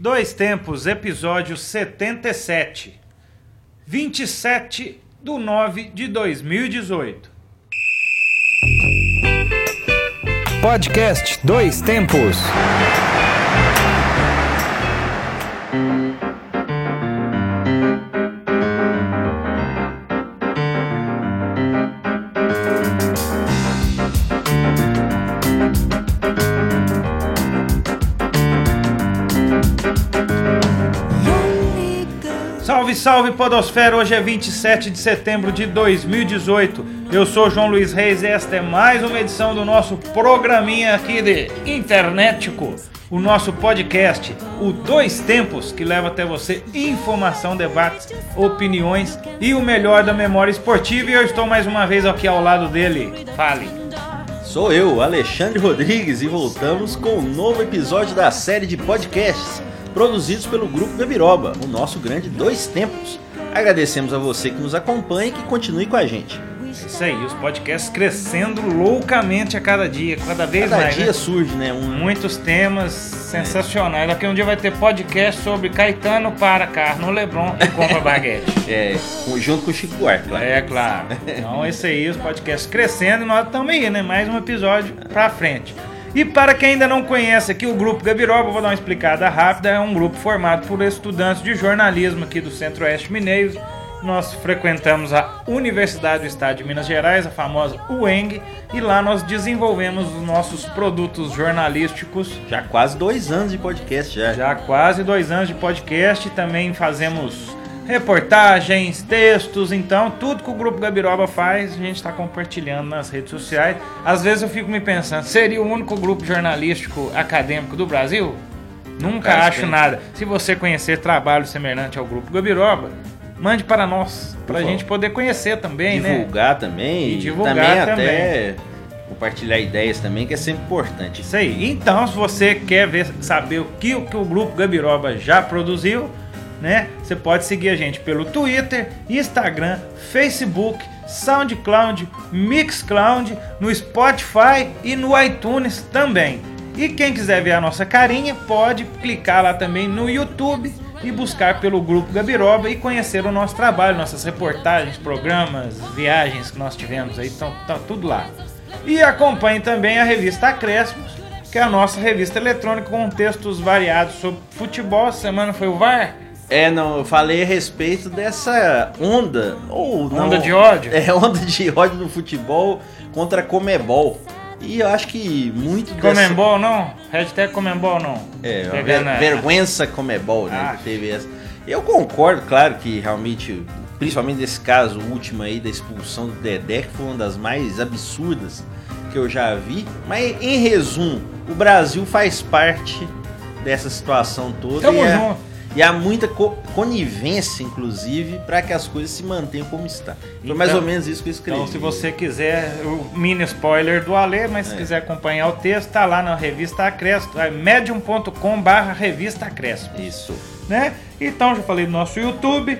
Dois Tempos, episódio 77. 27 de 9 de 2018. Podcast Dois Tempos. Salve, Podosfera! Hoje é 27 de setembro de 2018. Eu sou João Luiz Reis e esta é mais uma edição do nosso programinha aqui de Internetico, o nosso podcast, o Dois Tempos, que leva até você informação, debates, opiniões e o melhor da memória esportiva. E eu estou mais uma vez aqui ao lado dele. Fale. Sou eu, Alexandre Rodrigues, e voltamos com um novo episódio da série de podcasts produzidos pelo Grupo Gabiroba, o nosso grande Dois Tempos. Agradecemos a você que nos acompanha e que continue com a gente. Isso aí, os podcasts crescendo loucamente a cada dia, cada vez Cada mais. dia né? surge, né? Um... Muitos temas sensacionais. Daqui um dia vai ter podcast sobre Caetano para carro Lebron e compra baguete. É, junto com o Chico Buarque, claro. É claro. Então esse aí, os podcasts crescendo e nós estamos aí, né? Mais um episódio pra frente. E para quem ainda não conhece aqui o Grupo Gabiroba, vou dar uma explicada rápida. É um grupo formado por estudantes de jornalismo aqui do Centro-Oeste Mineiro. Nós frequentamos a Universidade do Estado de Minas Gerais, a famosa UENG, e lá nós desenvolvemos os nossos produtos jornalísticos Já quase dois anos de podcast já. já quase dois anos de podcast. Também fazemos reportagens, textos. Então, tudo que o Grupo Gabiroba faz, a gente está compartilhando nas redes sociais. Às vezes eu fico me pensando, seria o único grupo jornalístico acadêmico do Brasil? Nunca acho bem. nada. Se você conhecer trabalho semelhante ao Grupo Gabiroba, mande para nós, para a gente poder conhecer também, né? divulgar também E e divulgar também também. até compartilhar ideias também, que é sempre importante. Isso aí. Então, se você quer ver, saber o que, o que o grupo Gabiroba já produziu, né? Você pode seguir a gente pelo Twitter, Instagram, Facebook, SoundCloud, Mixcloud, no Spotify e no iTunes também. E quem quiser ver a nossa carinha, pode clicar lá também no YouTube e buscar pelo grupo Gabiroba e conhecer o nosso trabalho, nossas reportagens, programas, viagens que nós tivemos aí, estão tá tudo lá. E acompanhe também a revista Acréscimos, que é a nossa revista eletrônica com textos variados sobre futebol. Essa semana foi o VAR. É, não, eu falei a respeito dessa onda, ou não, Onda de ódio? É, onda de ódio no futebol contra Comebol. E eu acho que muito dessa... Comembol não? Hashtag Comembol não. É, ver, a- vergüenza Comebol, né? Ah. Teve essa. Eu concordo, claro, que realmente, principalmente nesse caso último aí da expulsão do Dedé, que foi uma das mais absurdas que eu já vi. Mas em resumo, o Brasil faz parte dessa situação toda. Tamo há- junto. E há muita co- conivência, inclusive, para que as coisas se mantenham como está. Foi Então- mais ou menos isso que eu escrevi. Então, se você quiser, o mini spoiler do Alê, mas se É. quiser acompanhar o texto, tá lá na revista Acréscimo, é medium.com barra revista Acréscimo. Isso. né? Então já falei do nosso YouTube.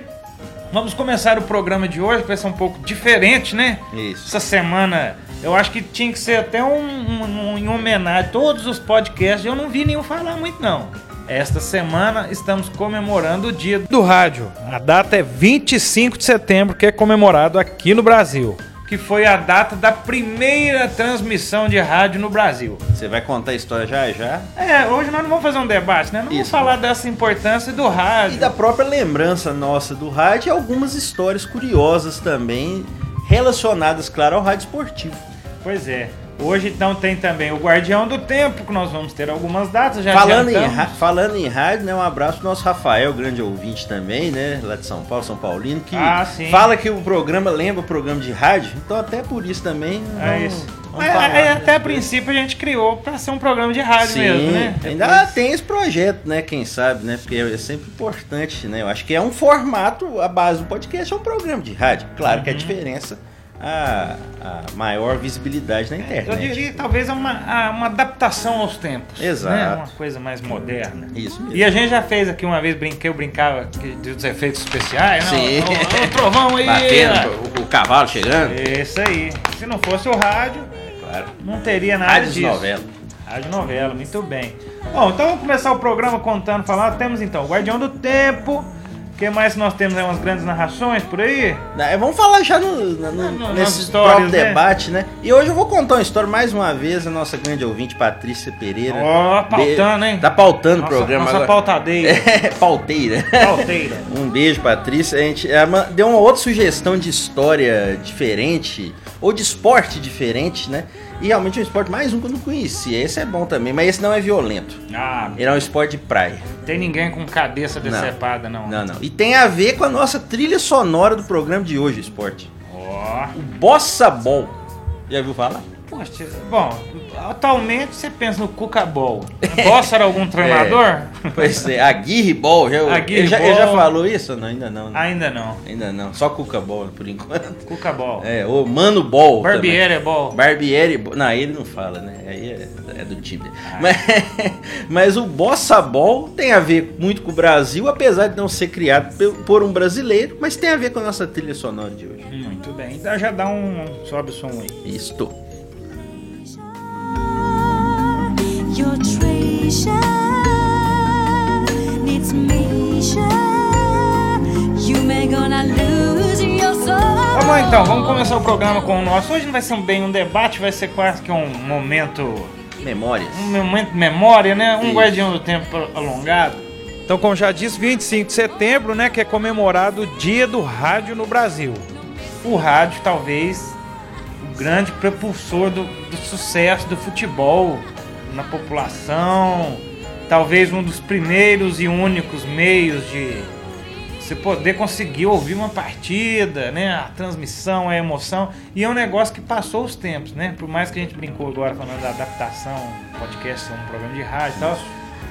Vamos começar o programa de hoje, que vai ser um pouco diferente, né? Isso. Essa semana eu acho que tinha que ser até um, um- um- em homenagem a todos os podcasts. Eu não vi nenhum falar muito, não. Esta semana estamos comemorando o dia do rádio. A data é 25 de setembro, que é comemorado aqui no Brasil. Que foi a data da primeira transmissão de rádio no Brasil. Você vai contar a história já já. É, hoje nós não vamos fazer um debate, né? Não vamos Isso. falar dessa importância do rádio. E da própria lembrança nossa do rádio e algumas histórias curiosas também relacionadas, claro, ao rádio esportivo. Pois é. Hoje então tem também o Guardião do Tempo, que nós vamos ter algumas datas. Já falando, em, adiantamos. falando em rádio, né, um abraço pro nosso Rafael, grande ouvinte também, né, lá de São Paulo, São Paulino, que Ah, fala que o programa lembra o programa de rádio, então até por isso também É vamos- isso. vamos Mas, falar, é, né? até a princípio a gente criou pra ser um programa de rádio Sim, mesmo, né? ainda Depois- tem esse projeto, né? Quem sabe, né? Porque é sempre importante, né? Eu acho que é um formato, a base do podcast é um programa de rádio. Claro que Uhum. a diferença a, a maior visibilidade na internet. Eu diria talvez é uma, uma adaptação aos tempos. Exato. Né? Uma coisa mais moderna. Isso mesmo. E a gente já fez aqui uma vez, brinquei, eu brincava dos efeitos especiais. Não, Sim. o, o trovão aí. Batendo, o, o cavalo chegando. Isso aí. Se não fosse o rádio, Claro. não teria nada Rádios disso. novela. Rádio Novela, muito bem. Bom, então vamos começar o programa contando, falando. Temos então o Guardião do Tempo. O que mais nós temos aí? Umas grandes narrações por aí? É, vamos falar já no, no, no- nesse próprio né? debate, né? E hoje eu vou contar uma história mais uma vez, a nossa grande ouvinte, Patrícia Pereira. Ó, pautando, hein? Tá pautando Nossa, o programa nossa agora. pautadeira. É, pauteira. Pauteira. Um beijo, Patrícia. A gente ela deu uma outra sugestão de história diferente, ou de esporte diferente, né? E realmente é um esporte mais um que eu não conhecia. Esse é bom também, mas esse não é violento. Ah, Ele é um esporte de praia. tem ninguém com cabeça decepada, não. Não, não. E tem a ver com a nossa trilha sonora do programa de hoje, esporte. Ó. O Bossa Ball. Já viu falar? Poxa, bom, atualmente você pensa no Cuca Ball. Bossa era algum treinador? Pois é, Aguirre Ball. Já, Aguirre ele, já, ele já falou isso? Não, ainda não. né? Ainda não. Ainda não. Só Cuca Ball por enquanto. Cuca Ball. É, o Mano Ball. também. Barbieri é Ball. Barbieri, Ball. não, ele não fala, né? Aí é, é do time. Ah. Mas, mas o Bossa Ball tem a ver muito com o Brasil, apesar de não ser criado por um brasileiro, mas tem a ver com a nossa trilha sonora de hoje. Muito bem. Então já dá um. Sobe o som aí. Isto. Vamos lá então, vamos começar o programa com o nosso. Hoje não vai ser bem um debate, vai ser quase que um momento. Memórias. Um momento de memória, né? Um Isso. guardião do tempo alongado. Então, como já disse, 25 de setembro, né? Que é comemorado o Dia do Rádio no Brasil. O rádio, talvez, o grande propulsor do, do sucesso do futebol na população. Talvez um dos primeiros e únicos meios de você poder conseguir ouvir uma partida, né? A transmissão, a emoção. E é um negócio que passou os tempos, né? Por mais que a gente brincou agora falando da adaptação, podcast ser um programa de rádio e tal.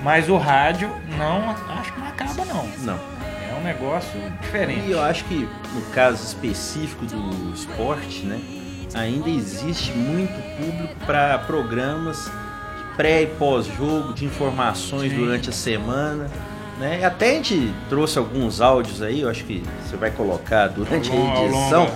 Mas o rádio não, acho que não acaba não. Não. É um negócio diferente. E eu acho que no caso específico do esporte, né, ainda existe muito público para programas pré e pós-jogo, de informações Sim. durante a semana. Né? Até a gente trouxe alguns áudios aí, eu acho que você vai colocar durante Ao a edição. longo.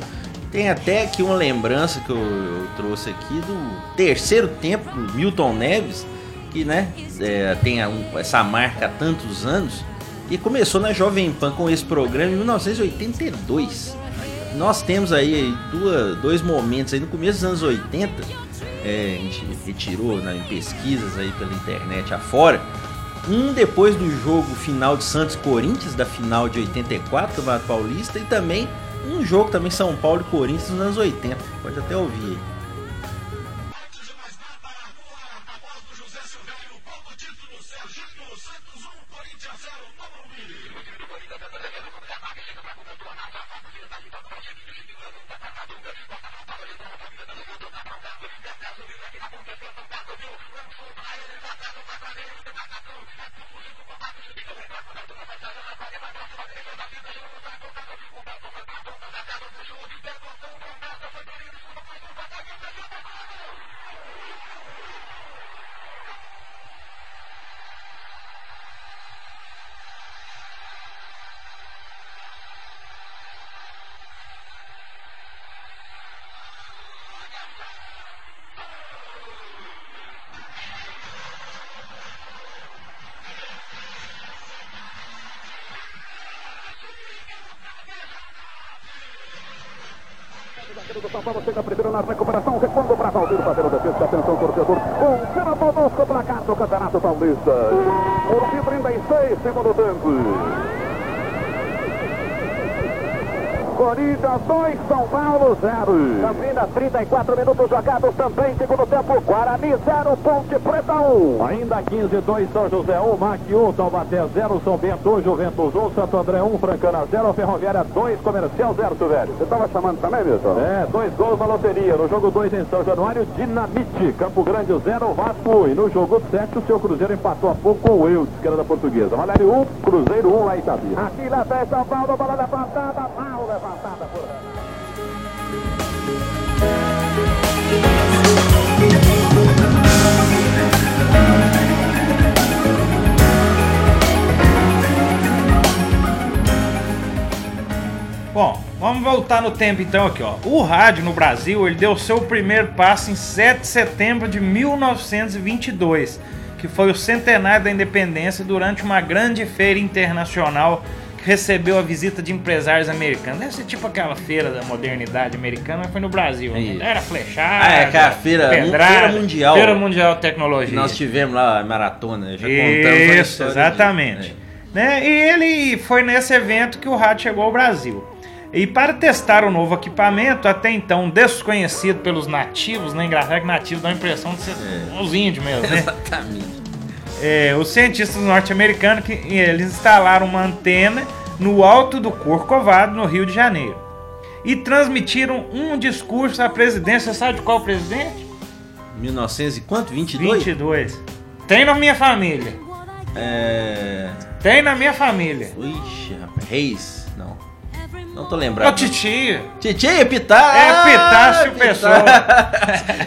Tem até aqui uma lembrança que eu, eu trouxe aqui do terceiro tempo do Milton Neves, que né, é, tem a- um- essa marca há tantos anos, e começou na Jovem Pan com esse programa em 1982. Nós temos aí duas, dois momentos aí no começo dos anos 80, é, a gente retirou né, em pesquisas aí pela internet afora. Um depois do jogo final de Santos Corinthians, da final de 84 do Campeonato Paulista, e também um jogo também São Paulo e Corinthians nos anos 80. Pode até ouvir aí. Ainda 15, 2, São José 1, MAC 1, Taubaté 0, São Bento 1, Juventus 1, Santo André 1, Francana 0, Ferroviária 2, Comercial 0, velho. Você estava chamando também, Milton? É, dois gols na loteria. No jogo 2 em São Januário, Dinamite. Campo Grande 0, Vasco 1. E no jogo 7, o seu Cruzeiro empatou há pouco com o Eudes, que era da Portuguesa. Valério 1, Cruzeiro 1 lá em Itabira. Aqui lá vem São Paulo, bola levantada, mal levantada por Bom, Vamos voltar no tempo então aqui, ó. O rádio no Brasil, ele deu seu primeiro passo em 7 de setembro de 1922, que foi o centenário da independência durante uma grande feira internacional que recebeu a visita de empresários americanos. Deve ser tipo aquela feira da modernidade americana, mas foi no Brasil. né? Isso. Era flechada, Ah, é aquela feira- pedrada, feira mundial. Feira mundial de tecnologia. Nós tivemos lá a maratona, já contamos a Isso, exatamente. disso, Né? E ele foi nesse evento que o rádio chegou ao Brasil. E para testar o novo equipamento, até então desconhecido pelos nativos, né? Engraçado que nativos dá a impressão de ser uns índios mesmo, né? Exatamente. É, os cientistas norte-americanos que eles instalaram uma antena no alto do Corcovado, no Rio de Janeiro. E transmitiram um discurso à presidência. Sabe de qual presidente? 1900 e quanto? 22? 22. Tem na minha família. É... Tem na minha família. Ixi, rapaz. Reis? Não. Tô Ô, lembrado. titia. Titi, Epitácio. É, Epitácio Pessoa.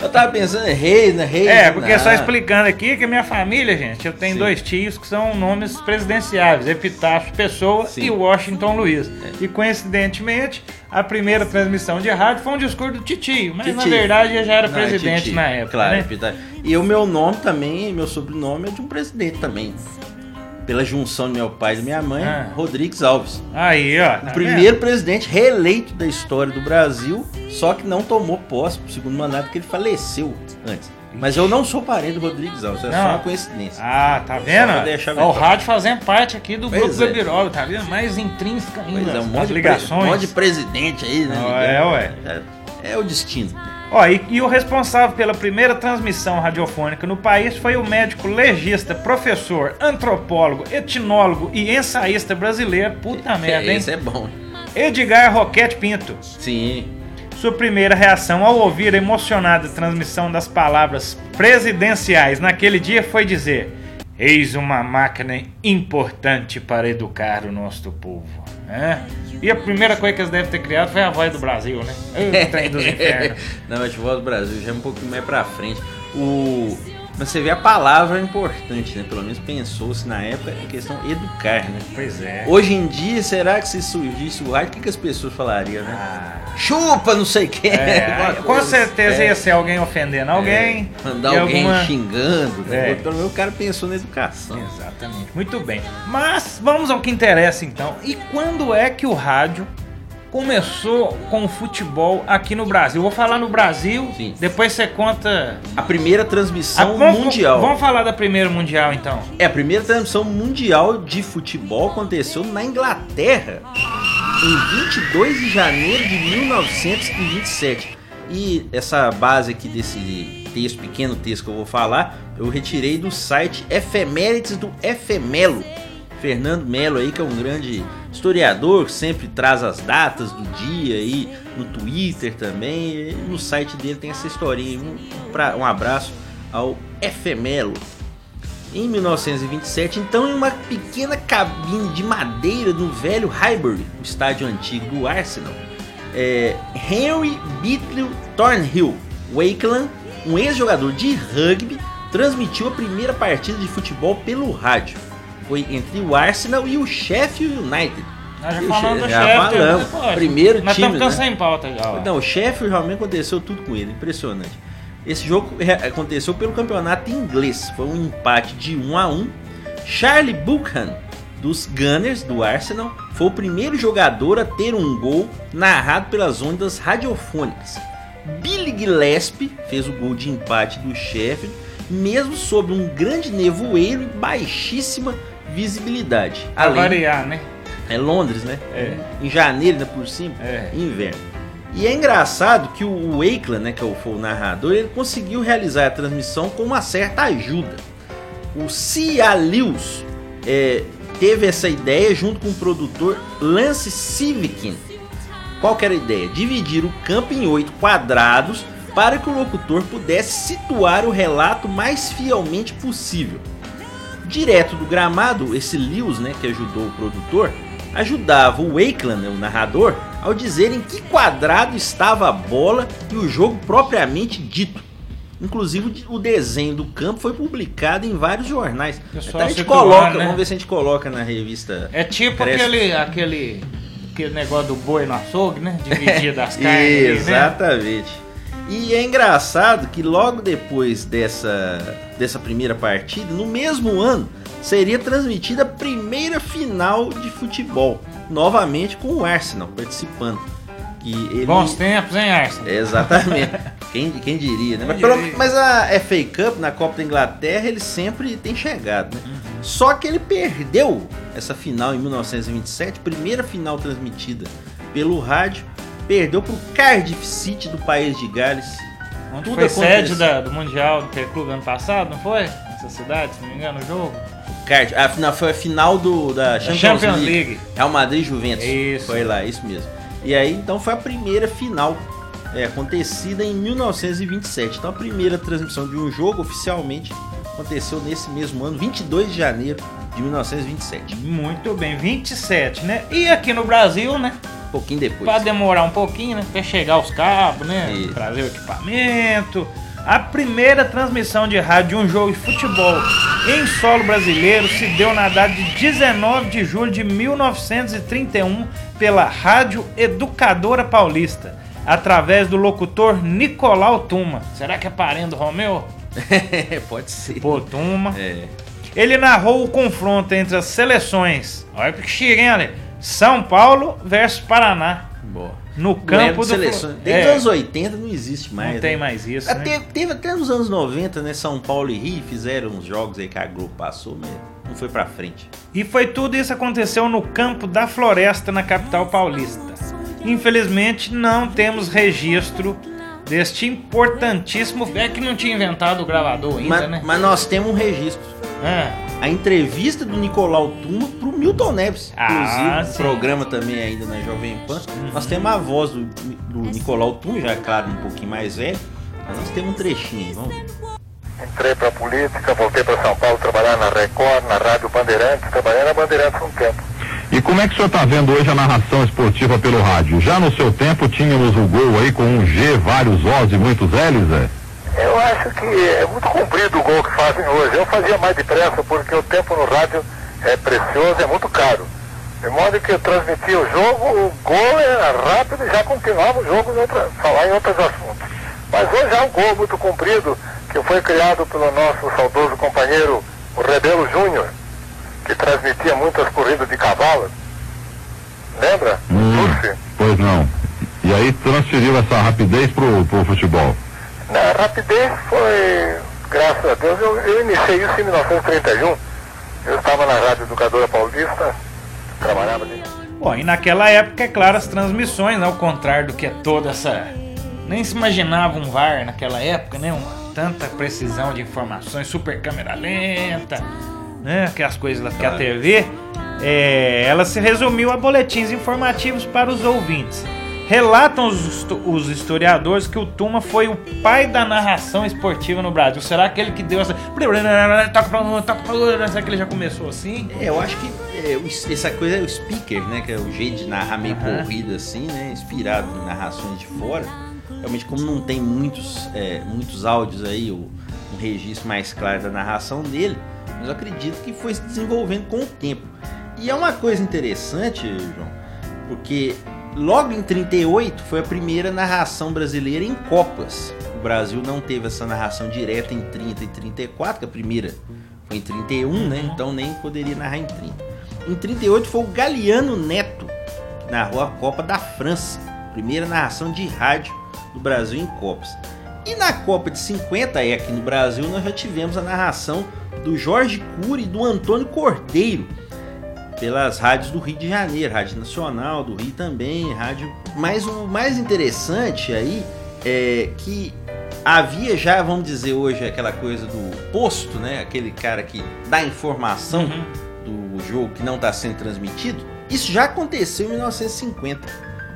Eu tava pensando em Reis, né? Reis. É, porque só não. explicando aqui que minha família, gente, eu tenho Sim. dois tios que são nomes presidenciáveis, Epitácio Pessoa Sim. É. e Washington Luiz. E coincidentemente, a primeira transmissão de rádio foi um discurso do titio, mas na Titi. verdade ele já era Não, é presidente Titi, na época, Claro, né? Epitácio. E o meu nome também, meu sobrenome é de um presidente também. Pela junção do meu pai e da minha mãe, Ah. Rodrigues Alves. Aí, ó. tá O primeiro presidente reeleito da história do Brasil, só que não tomou posse pro segundo mandato porque ele faleceu antes. Mas eu não sou parente do Rodrigues Alves, é Não. só uma coincidência. Ah, tá vendo? o rádio fazendo parte aqui do Pois grupo é. Tá vendo? Mais intrínseca ainda. Pois é, um monte de, ligações. um monte de presidente aí, né? É, ué. É, é o destino. Ó, e, e o responsável pela primeira transmissão radiofônica no país foi o médico legista, professor, antropólogo, etnólogo e ensaísta brasileiro, puta merda, hein? Esse é bom. Edgar Roquete Pinto. Sim. Sua primeira reação ao ouvir a emocionada transmissão das palavras presidenciais naquele dia foi dizer: Eis uma máquina importante para educar o nosso povo. É? E a primeira coisa que eles devem ter criado foi a voz do Brasil, né? O trem dos infernos. Não, mas Voz do Brasil já é um pouquinho mais pra frente. O... Mas você vê a palavra é importante, né? Pelo menos pensou-se na época a questão educar, né? Pois é. Hoje em dia, será que se surgisse o rádio, o que, que as pessoas falariam, né? Ah, Chupa, não sei o que. é, com certeza ia ser alguém ofendendo alguém. Mandar e alguém alguma- xingando. né? É. Pelo menos o cara pensou na educação. Exatamente. Muito bem. Mas vamos ao que interessa então. E quando é que o rádio começou com o futebol aqui no Brasil? Vou falar no Brasil, Sim. depois você conta. A primeira transmissão vamos- mundial. Vamos falar da primeira mundial então. É, a primeira transmissão mundial de futebol aconteceu na Inglaterra em 22 de janeiro de 1927. E essa base aqui desse texto, pequeno texto que eu vou falar, eu retirei do site Efemérides do Efemelo. Fernando Melo aí, que é um grande historiador, que sempre traz as datas do dia aí no Twitter também. No site dele tem essa historinha. Um, pra- um abraço ao Efemelo. Em 1927, então, em uma pequena cabine de madeira no velho Highbury, o estádio antigo do Arsenal, é, Henry Beatley Thornhill Wakeland, um ex-jogador de rugby, transmitiu a primeira partida de futebol pelo rádio. Foi entre o Arsenal e o Sheffield United. Nós já falamos do já Sheffield, falamos. né, poxa? Primeiro Nós time, estamos ficando né? sem pauta ó. Não, o Sheffield realmente aconteceu tudo com ele, impressionante. Esse jogo aconteceu pelo campeonato inglês, foi um empate de 1 a 1. Charlie Buchan dos Gunners do Arsenal foi o primeiro jogador a ter um gol narrado pelas ondas radiofônicas. Billy Gillespie fez o gol de empate do Sheffield, mesmo sob um grande nevoeiro e baixíssima visibilidade. Pra Além variar, né? é Londres, né? É. Em janeiro, né, por cima. É. Inverno. E é engraçado que o Wakeland, né, que é o- foi o narrador, ele conseguiu realizar a transmissão com uma certa ajuda. O. Lewis é, teve essa ideia junto com o produtor Lance Civikin. Qual que era a ideia? Dividir o campo em oito quadrados para que o locutor pudesse situar o relato mais fielmente possível. Direto do gramado, esse Lewis, né, que ajudou o produtor, ajudava o Wakeland, né, o narrador, ao dizer em que quadrado estava a bola e o jogo propriamente dito. Inclusive o desenho do campo foi publicado em vários jornais. Então a gente situando, coloca, né? vamos ver se a gente coloca na revista. É tipo Cresce. aquele, aquele aquele negócio do boi no açougue, né? Dividir das carnes. ali, né? E é engraçado que logo depois dessa, dessa primeira partida, no mesmo ano, seria transmitida a primeira final de futebol, novamente com o Arsenal participando. Que ele... Bons tempos, hein, Arson? Exatamente. Quem, quem diria, né? Mas, pelo- mas a FA Cup na Copa da Inglaterra ele sempre tem chegado, né? Só que ele perdeu essa final em 1927, primeira final transmitida pelo rádio, perdeu pro Cardiff City do país de Gales. Onde Tudo foi acontece. sede da- do Mundial do Interclube ano passado, não foi? Nessa cidade, se não me engano, o jogo. Cardiff, a final foi a final do, da Champions, Champions League. League. Real Madrid Juventus. Isso. Foi lá, isso mesmo. E aí, então, foi a primeira final é, acontecida em 1927. Então, a primeira transmissão de um jogo oficialmente aconteceu nesse mesmo ano, 22 de janeiro de 1927. Muito bem, 27, né? E aqui no Brasil, né? Um pouquinho depois. Pra demorar um pouquinho, né? Até chegar os cabos, né? Isso. Trazer o equipamento. A primeira transmissão de rádio de um jogo de futebol em solo brasileiro se deu na data de 19 de julho de 1931 pela Rádio Educadora Paulista, através do locutor Nicolau Tuma. Será que é parente do Romeu? Pode ser. Pô, Tuma. É. Ele narrou o confronto entre as seleções. Olha que chique, hein, Ale? São Paulo versus Paraná. Boa. No é campo de do seleções. Desde É, os anos 80 não existe mais. Não tem né? mais isso, Ah, né? Teve, teve até nos anos 90, né? São Paulo e Rio fizeram uns jogos aí que a Globo passou, mas não foi pra frente. E foi tudo isso aconteceu no campo da Floresta, na capital paulista. Infelizmente, não temos registro deste importantíssimo. É que não tinha inventado o gravador ainda, Mas, né? mas nós temos um registro. É. A entrevista do Nicolau Tuma pro Milton Neves. Ah, Inclusive, sim. o programa também ainda na Jovem Pan. Nós temos a voz do, do Nicolau Tuma, já é claro, um pouquinho mais velho. Mas nós temos um trechinho, vamos ver. Entrei para a política, voltei para São Paulo trabalhar na Record, na Rádio Bandeirantes, trabalhei na Bandeirantes um tempo. E como é que o senhor está vendo hoje a narração esportiva pelo rádio? Já no seu tempo tínhamos o gol aí com um G, vários Os e muitos L's, é? Eu acho que é muito comprido o gol que fazem hoje. Eu fazia mais depressa porque o tempo no rádio é precioso, é muito caro. De modo que eu transmitia o jogo, o gol era rápido e já continuava o jogo em outra, falar em outros assuntos. Mas hoje há um gol muito comprido que foi criado pelo nosso saudoso companheiro, o Rebelo Júnior, que transmitia muitas corridas de cavalo. Lembra? Turce. Pois não. E aí transferiu essa rapidez pro, pro futebol. Na rapidez foi, graças a Deus, eu, eu iniciei isso em 1931. Eu estava na Rádio Educadora Paulista, trabalhava ali. Bom, e naquela época, é claro, as transmissões, ao contrário do que é toda essa. Nem se imaginava um VAR naquela época, né? Uma tanta precisão de informações, super câmera lenta, né? Aquelas coisas lá que a TV. é, ela se resumiu a boletins informativos para os ouvintes. Relatam os, os historiadores que o Tuma foi o pai da narração esportiva no Brasil. Será aquele que deu essa. Será que ele já começou assim? É, eu acho que é, essa coisa é o speaker, né? Que é o jeito de narrar meio corrida assim, né? Inspirado em narrações de fora. Realmente, como não tem muitos, é, muitos áudios aí, o, um registro mais claro da narração dele, mas eu acredito que foi se desenvolvendo com o tempo. E é uma coisa interessante, João, porque logo em 38 foi a primeira narração brasileira em Copas. O Brasil não teve essa narração direta em 30 e 34, que a primeira foi em 31, né? Então nem poderia narrar em 30. Em 38 foi o Galeano Neto que narrou a Copa da França, primeira narração de rádio do Brasil em Copas. E na Copa de 50, aí aqui no Brasil, nós já tivemos a narração do Jorge Cury e do Antônio Cordeiro pelas rádios do Rio de Janeiro, Rádio Nacional do Rio também, rádio. Mas o mais interessante aí é que havia já, vamos dizer hoje, aquela coisa do posto, né? Aquele cara que dá informação do jogo que não está sendo transmitido. Isso já aconteceu em 1950.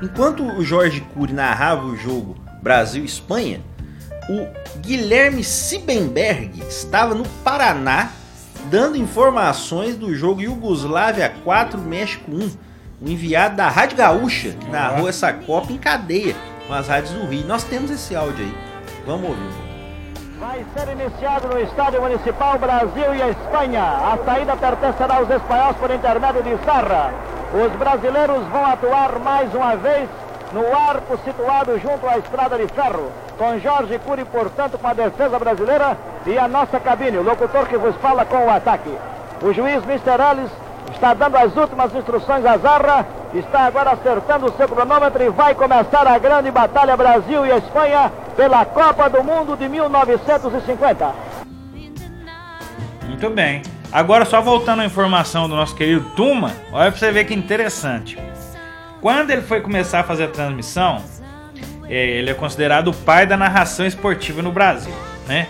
Enquanto o Jorge Cury narrava o jogo Brasil-Espanha, o Guilherme Siebenberg estava no Paraná dando informações do jogo Iugoslávia 4 México 1. O enviado da Rádio Gaúcha que narrou essa Copa em cadeia com as rádios do Rio. Nós temos esse áudio aí. Vamos ouvir um. Vai ser iniciado no Estádio Municipal Brasil e Espanha. A saída pertencerá aos espanhóis por intermédio de Sarra. Os brasileiros vão atuar mais uma vez no arco situado junto à estrada de ferro, com Jorge Cury, portanto, com a defesa brasileira e a nossa cabine, o locutor que vos fala com o ataque. O juiz Mr. Ellis está dando as últimas instruções à Zarra, está agora acertando o seu cronômetro e vai começar a grande batalha Brasil e Espanha pela Copa do Mundo de 1950. Muito bem. Agora, só voltando à informação do nosso querido Tuma, olha pra você ver que interessante. Quando ele foi começar a fazer a transmissão, é, ele é considerado o pai da narração esportiva no Brasil, né?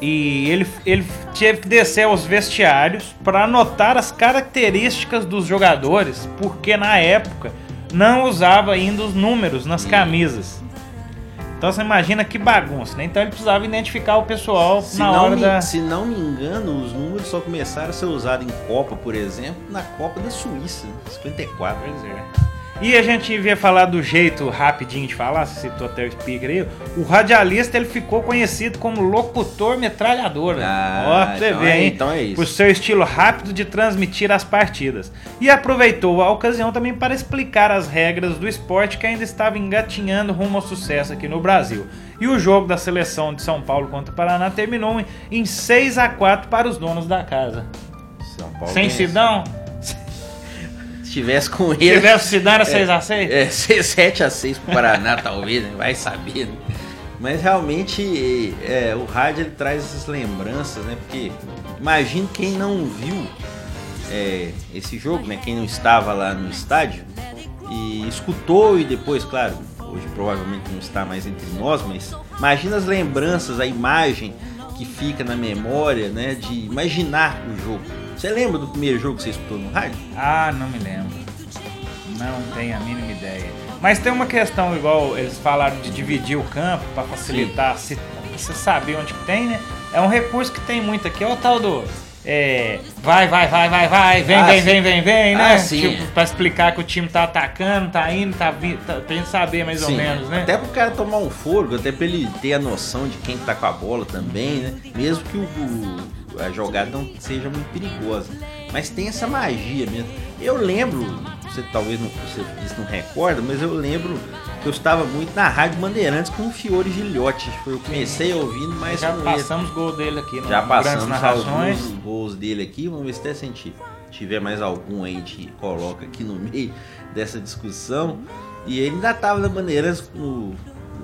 E ele, ele teve que descer aos vestiários para anotar as características dos jogadores, porque na época não usava ainda os números nas camisas. Então você imagina que bagunça, né? Então ele precisava identificar o pessoal Se na hora me, da. se não me engano, os números só começaram a ser usados em Copa, por exemplo, na Copa da Suíça, 54. Pois é. E a gente ia falar do jeito rapidinho de falar, você citou até o speaker aí. O radialista ele ficou conhecido como locutor metralhador. né? Ah, Ó, você então ver, é- hein? então é isso. Por seu estilo rápido de transmitir as partidas. E aproveitou a ocasião também para explicar as regras do esporte que ainda estava engatinhando rumo ao sucesso aqui no Brasil. E o jogo da seleção de São Paulo contra o Paraná terminou em- em 6 a 4 para os donos da casa. São Paulo Sem. Sidão, Se tivesse com se ele. tivesse Sidão era 6 a 6 É, 7x6 pro Paraná, talvez, né? vai saber. né? Mas realmente é, o rádio ele traz essas lembranças, né? Porque imagino quem não viu é, esse jogo, né? Quem não estava lá no estádio e escutou e depois, claro, hoje provavelmente não está mais entre nós, mas imagina as lembranças, a imagem que fica na memória, né? De imaginar o jogo. Você lembra do primeiro jogo que você escutou no rádio? Ah, não me lembro. Não tenho a mínima ideia. Mas tem uma questão, igual eles falaram de dividir o campo para facilitar, se, você saber onde que tem, né? É um recurso que tem muito aqui. É o tal do. é, vai, vai, vai, vai, vai, vem, Ah, vem, vem, vem, vem, né? Ah, sim. Tipo, pra explicar que o time tá atacando, tá indo, tá vindo, tá, pra gente saber mais ou Sim, menos, né? Até pro cara tomar um fôlego, até pra ele ter a noção de quem tá com a bola também, né? Mesmo que o, o- a jogada não seja muito perigosa. Mas tem essa magia mesmo. Eu lembro, você talvez não, você disse não recorda, mas eu lembro que eu estava muito na Rádio Bandeirantes com o Fiore Gilhote. Eu comecei ouvindo mais Já ele. passamos gol dele aqui no Já passamos Narrações. alguns gols dele aqui. Vamos ver se até se a gente tiver mais algum aí, a gente coloca aqui no meio dessa discussão. E ele ainda estava na Bandeirantes no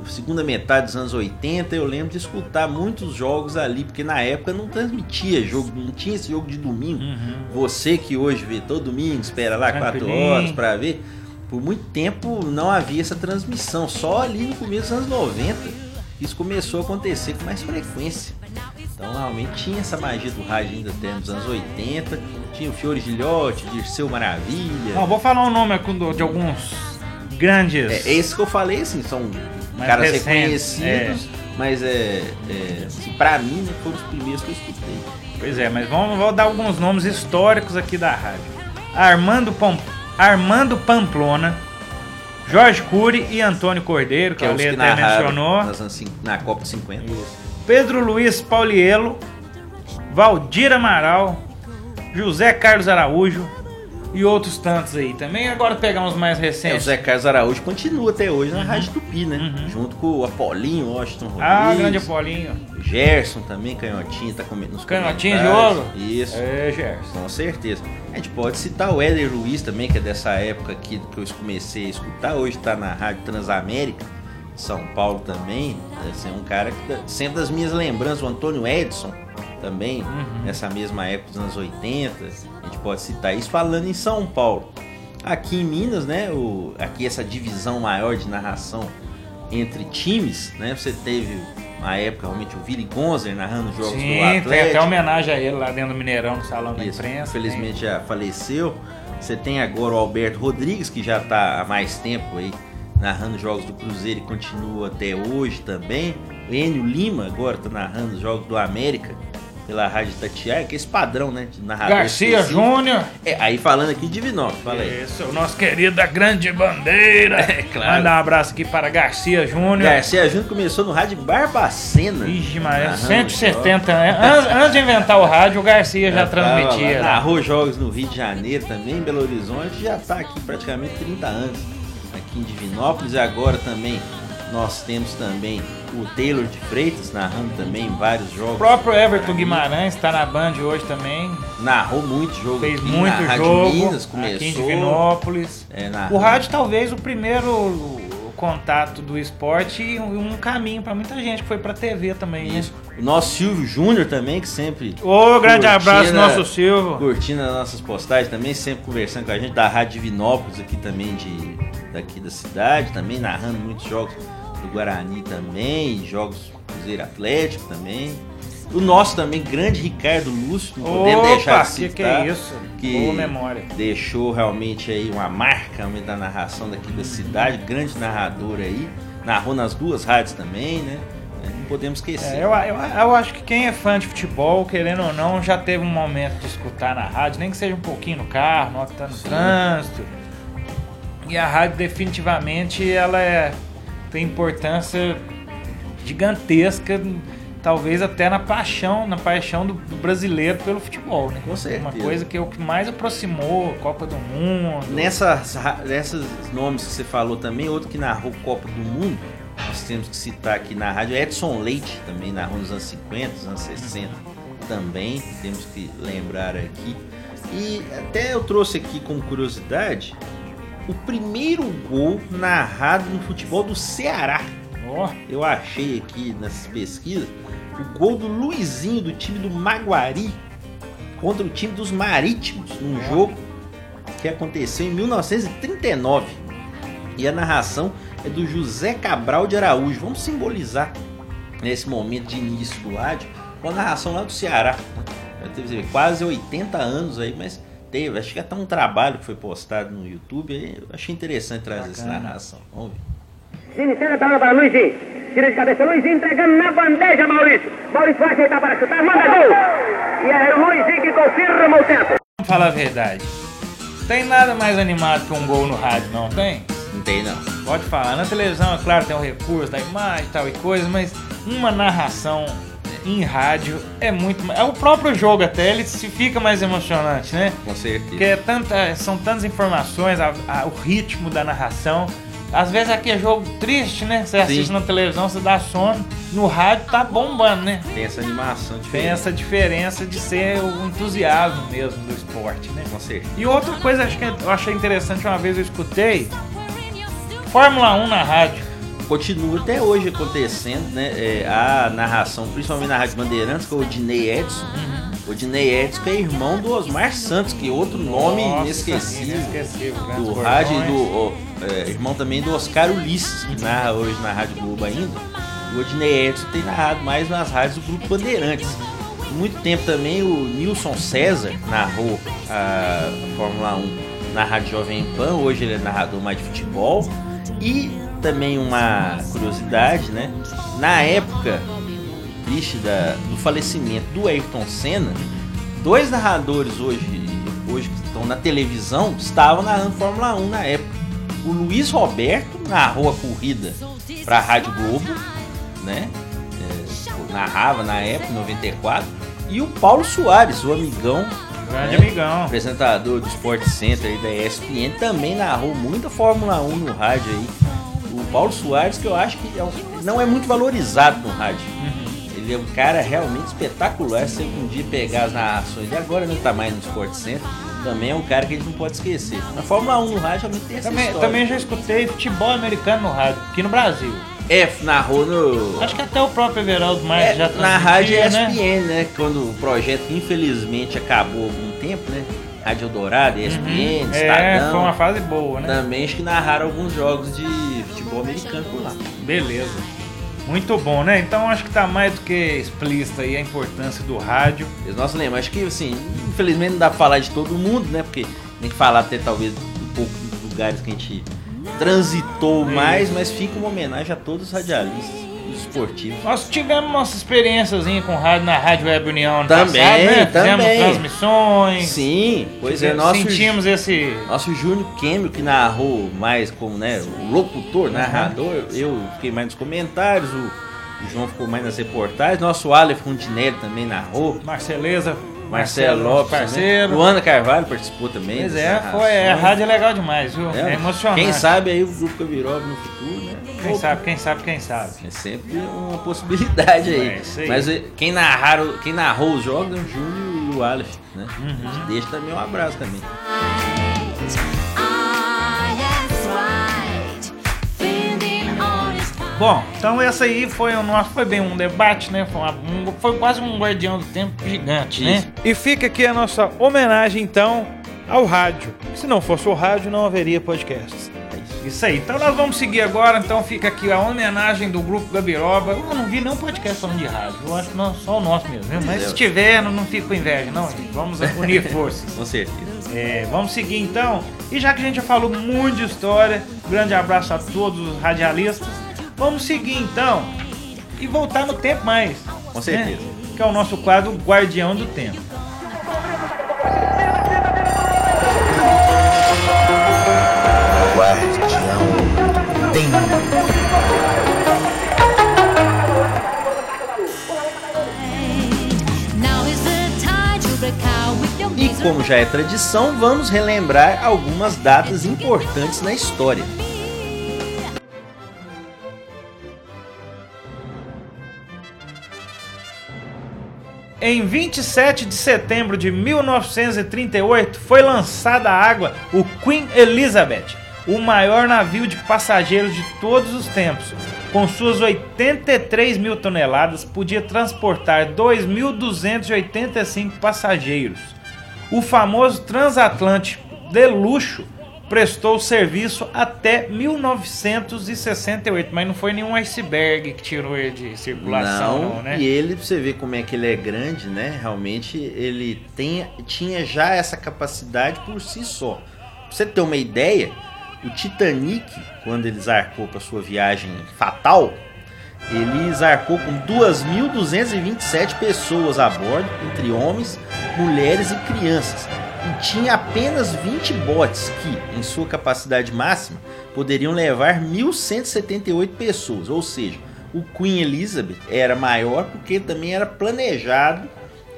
segunda metade dos anos 80. Eu lembro de escutar muitos jogos ali, porque na época não transmitia jogo, não tinha esse jogo de domingo. Uhum. Você que hoje vê todo domingo, espera lá quatro Tranquilinho. horas para ver. Por muito tempo não havia essa transmissão, só ali no começo dos anos 90 isso começou a acontecer com mais frequência. Então realmente tinha essa magia do rádio ainda até nos anos 80, tinha o Fiore Gilhote, Dirceu Maravilha. Não, vou falar o nome aqui do- de alguns grandes. É, esses que eu falei, assim, são caras recentes, reconhecidos, mas é, é pra mim né, foram os primeiros que eu escutei. Pois é, mas vamos, vou dar alguns nomes históricos aqui da rádio. Armando, Pam, Armando Pamplona, Jorge Cury e Antônio Cordeiro, que, é a Lê até mencionou. na Copa de 50. Pedro Luiz Paulielo, Valdir Amaral, José Carlos Araújo e outros tantos aí também. Agora pegar uns mais É, o recentes. Zé Carlos Araújo continua até hoje na Rádio Tupi, né? Uhum. Junto com o Apolinho, Washington Rodrigues. ah, grande Apolinho. Gerson também, Canhotinho, tá comendo nos Canhotinho de ouro? Isso. É, Gerson. Com certeza. A gente pode citar o Éder Luiz também, que é dessa época aqui que eu comecei a escutar. Hoje tá na Rádio Transamérica, São Paulo também. É um cara que tá- sempre das minhas lembranças, o Antônio Edson também, nessa mesma época dos anos 80. A gente pode citar isso falando em São Paulo. Aqui em Minas, né, o, aqui essa divisão maior de narração entre times, né? Você teve uma época realmente o Vili Gonzer narrando jogos do Sim, Atlético. tem até homenagem a ele lá dentro do Mineirão, no Salão da Isso, Imprensa. infelizmente já faleceu. Você tem agora o Alberto Rodrigues, que já está há mais tempo aí narrando jogos do Cruzeiro e continua até hoje também. O Enio Lima agora está narrando os jogos do América pela Rádio Tatiaia, que é esse padrão, né? De narrador Garcia. Júnior. É, aí falando aqui de Divinópolis, fala aí. Isso, o nosso querido da Grande Bandeira. É, claro. Mandar um abraço aqui para Garcia Júnior. Garcia Júnior começou no rádio Barbacena. Ixi, Maria, Narrando 170 anos. Antes, antes de inventar o rádio, o Garcia já, lá, transmitia. né? Narrou jogos no Rio de Janeiro também, em Belo Horizonte, já tá aqui praticamente 30 anos aqui em Divinópolis. E agora também nós temos também o Taylor de Freitas narrando também vários O jogos. próprio Everton Guimarães está na Band hoje também. Narrou muito jogo Fez aqui muito na Rádio jogo Minas, aqui em começou. Divinópolis. É. O rádio talvez o primeiro contato do esporte e um caminho para muita gente que foi para TV também. né? Isso. O nosso Silvio Júnior também, que sempre Ô, grande Curtindo abraço, nosso Silvio. curtindo as nossas postagens também, sempre conversando com a gente da Rádio Divinópolis aqui também de daqui da cidade, também narrando muitos jogos do Guarani também, jogos Cruzeiro Atlético também. O nosso também, grande Ricardo Lúcio, não podemos deixar de citar. que é isso? que Boa memória. Deixou realmente aí uma marca da narração daqui da cidade, grande narrador aí. Narrou nas duas rádios também, né? Não podemos esquecer. É, eu, eu, eu acho que quem é fã de futebol, querendo ou não, já teve um momento de escutar na rádio, nem que seja um pouquinho no carro, que tá no trânsito. E a rádio definitivamente ela é, tem importância gigantesca, talvez até na paixão, na paixão do, do brasileiro pelo futebol, né? Com certeza. Uma coisa que é o que mais aproximou a Copa do Mundo. Nessas, nessas nomes que você falou também, outro que narrou Copa do Mundo, nós temos que citar aqui na rádio Edson Leite, também narrou nos anos 50, nos anos 60 também, temos que lembrar aqui. E até eu trouxe aqui como curiosidade o primeiro gol narrado no futebol do Ceará. Ó, Eu achei aqui nessas pesquisas o gol do Luizinho do time do Maguari contra o time dos Marítimos, num jogo que aconteceu em 1939. E a narração é do José Cabral de Araújo. Vamos simbolizar nesse momento de início do rádio com a narração lá do Ceará. Teve quase 80 anos aí, mas teve. Acho que até um trabalho que foi postado no YouTube. aí Eu achei interessante trazer essa Bacana. narração. Vamos ver. Iniciando a bola para Luizinho. Tira de cabeça, Luizinho entregando na bandeja, Maurício. Maurício vai ajeitar para chutar, manda gol. E é o Luizinho que confirma o tempo. vamos falar a verdade. Tem nada mais animado que um gol no rádio, não tem? Não tem não. Pode falar. Na televisão, é claro, tem o recurso da imagem e tal e coisa, mas uma narração em rádio é muito. É o próprio jogo até, ele se fica mais emocionante, né? Com certeza. Porque é tanta, são tantas informações, a- a- o ritmo da narração. Às vezes aqui é jogo triste, né? Você assiste Sim. na televisão, você dá sono. No rádio tá bombando, né? Tem essa animação Tem diferente. essa diferença de ser o entusiasmo mesmo do esporte, né? Com certeza. E outra coisa acho que eu achei interessante, uma vez eu escutei Fórmula 1 na rádio. Continua até hoje acontecendo, né? é, a narração, principalmente na Rádio Bandeirantes, com o Odinei Edson. O Odinei Edson que é irmão do Osmar Santos, que é outro nome Nossa, inesquecível. inesquecível, Do rádio e do é, irmão também do Oscar Ulisses, que narra hoje na Rádio Globo ainda. O Odinei Edson tem narrado mais nas rádios do Grupo Bandeirantes. Muito tempo também o Nilson César narrou a Fórmula 1 na Rádio Jovem Pan, hoje ele é narrador mais de futebol. E também uma curiosidade, né? Na época triste da, do falecimento do Ayrton Senna, dois narradores hoje, hoje que estão na televisão estavam narrando Fórmula 1 na época. O Luiz Roberto narrou a corrida para a Rádio Globo, né? É, narrava na época, em 94. E o Paulo Soares, o amigão, Grande né? amigão. apresentador do Sport Center e da ESPN, também narrou muita Fórmula 1 no rádio aí. O Paulo Soares, que eu acho que é um- não é muito valorizado no rádio. Ele é um cara realmente espetacular. Se um dia pegar as narrações, e agora não tá mais no Sport Center, também é um cara que a gente não pode esquecer. Na Fórmula 1 no rádio realmente tem essa Também, história. também já escutei futebol americano no rádio, aqui no Brasil. F narrou no. Acho que até o próprio Everaldo Marques É, já na rádio transmitia, né? ESPN, né? Quando o projeto infelizmente acabou há algum tempo, né? Rádio Eldorado, ESPN, É, Estadão. foi uma fase boa, né? Também acho que narraram alguns jogos de futebol americano por lá. Beleza. Muito bom, né? Então acho que tá mais do que explícita aí a importância do rádio. Nossa, lembra, acho que assim, infelizmente não dá pra falar de todo mundo, né? Porque tem que falar até talvez um pouco dos lugares que a gente transitou mais, mas fica uma homenagem a todos os radialistas, esportivo. Nós tivemos nossa experiências com rádio na Rádio Web União Também, passado, né? Fizemos também. transmissões. Sim, pois é, nosso, sentimos esse. nosso Júnior Kemio que narrou mais como, né, o locutor, narrador, eu fiquei mais nos comentários, o, o João ficou mais nas reportagens, nosso Aleph Fontinelli também narrou, Marceleza, Marcelo Lopes, parceiro. né? Luana Carvalho participou também. Pois é, foi. A narrações. rádio é legal demais, viu? É, É, emocionante. Quem sabe aí o grupo Gabiroba no futuro, né? Quem sabe, quem sabe, quem sabe. É sempre uma possibilidade aí. É, isso aí. Mas eh, quem, narraram, quem narrou os jogos é o Júnior e o Aleph, né? Uhum. Deixa também um abraço também. Bom, então essa aí foi o nosso, foi bem um debate, né? Foi, uma- um- foi quase um guardião do tempo gigante, Isso. né? E fica aqui a nossa homenagem então ao rádio. Se não fosse o rádio, não haveria podcasts. Isso aí. Então nós vamos seguir agora. Então fica aqui a homenagem do grupo Gabiroba. Eu não vi nenhum podcast falando de rádio. Eu acho que não, só o nosso mesmo. viu? Mas É. se tiver, não, não fico com inveja, não. gente. Vamos unir forças. Com certeza. É, vamos seguir então. E já que a gente já falou muito de história, grande abraço a todos os radialistas. Vamos seguir então e voltar no tempo mais. Com certeza. né? Que é o nosso quadro Guardião do Tempo. Out with your E como já é tradição, vamos relembrar algumas datas importantes na história. Em 27 de setembro de 1938 foi lançada à água o Queen Elizabeth, o maior navio de passageiros de todos os tempos. Com suas 83 mil toneladas, podia transportar 2.285 passageiros. O famoso transatlântico de luxo prestou serviço até 1968, mas não foi nenhum iceberg que tirou ele de circulação, não, né? E ele, pra você ver como é que ele é grande, né? Realmente ele tem, tinha já essa capacidade por si só. Pra você ter uma ideia, o Titanic, quando ele zarpou para sua viagem fatal, ele zarpou com 2.227 pessoas a bordo, entre homens, mulheres e crianças. E tinha apenas 20 botes que, em sua capacidade máxima, poderiam levar 1.178 pessoas. Ou seja, o Queen Elizabeth era maior porque também era planejado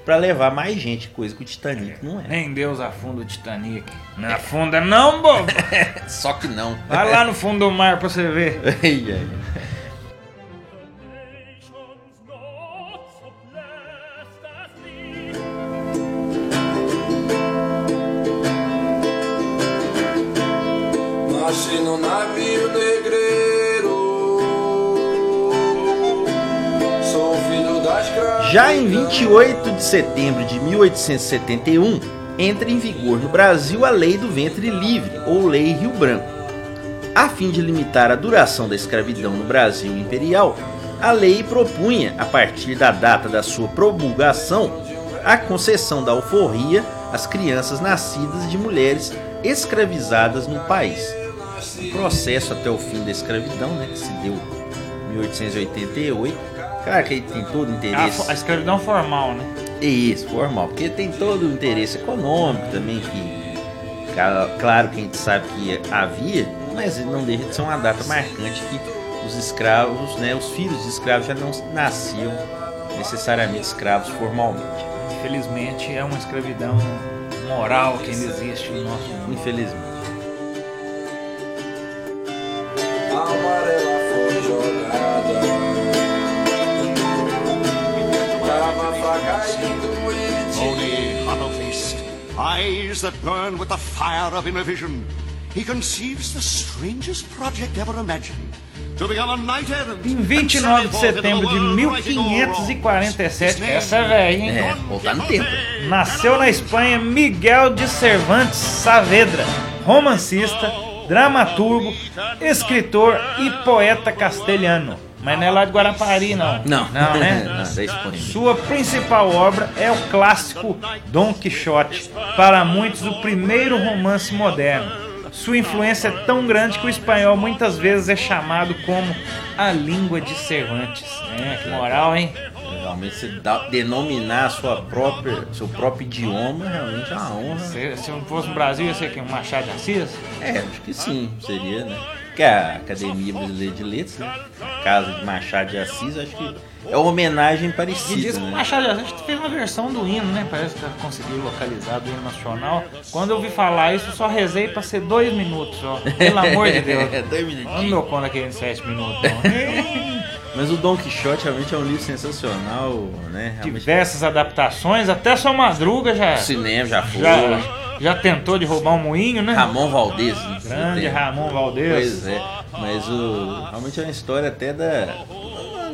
para levar mais gente, coisa que o Titanic não é. Nem Deus afunda o Titanic. Não afunda não, bobo! Só que não. Vai lá no fundo do mar pra você ver. de setembro de 1871, entra em vigor no Brasil a Lei do Ventre Livre, ou Lei Rio Branco. A fim de limitar a duração da escravidão no Brasil imperial, a lei propunha, a partir da data da sua promulgação, a concessão da alforria às crianças nascidas de mulheres escravizadas no país. O processo até o fim da escravidão, né, que se deu em 1888, claro que ele tem todo A, interesse. fo- a escravidão formal, né? Isso, formal, porque tem todo o interesse econômico também que, claro que a gente sabe que havia, mas não deixa de ser uma data marcante que os escravos, né, os filhos de escravos já não nasciam necessariamente escravos formalmente, Infelizmente é uma escravidão moral que ainda existe no nosso mundo. infelizmente. Eyes that burn with the fire of inner vision. He conceives the strangest project ever imagined. Em 29 de setembro de 1547, essa é velha, hein? É, voltar no tempo. Nasceu na Espanha Miguel de Cervantes Saavedra, romancista, dramaturgo, escritor e poeta castelhano. Mas não é lá de Guarapari, não. Não, Não, né? não, Espanha. Sua principal obra é o clássico Dom Quixote, para muitos o primeiro romance moderno. sua influência é tão grande que o espanhol muitas vezes é chamado como a língua de Cervantes. É, que moral, hein? Realmente você dá- denominar sua própria, seu próprio idioma realmente é uma honra. Se, se eu fosse no Brasil, ia ser quem? Um Machado de Assis? É, acho que sim, seria, né? Porque a Academia Brasileira de Letras, né? Casa de Machado de Assis, acho que é uma homenagem E parecida, diz que o né? Machado de Assis fez uma versão do hino, né? Parece que conseguiu localizar do hino nacional. Quando eu ouvi falar isso, eu só rezei pra ser dois minutos só. Pelo amor de Deus. É, dois minutinhos. Não me dou conta aquele sete minutos. Mas o Don Quixote realmente é um livro sensacional, né? Realmente, Diversas adaptações, até sua madruga já. cinema já foi. Já, já tentou de roubar um moinho, né? Ramon Valdez. Grande Ramon Valdez. Pois é. Mas o, realmente é uma história até da,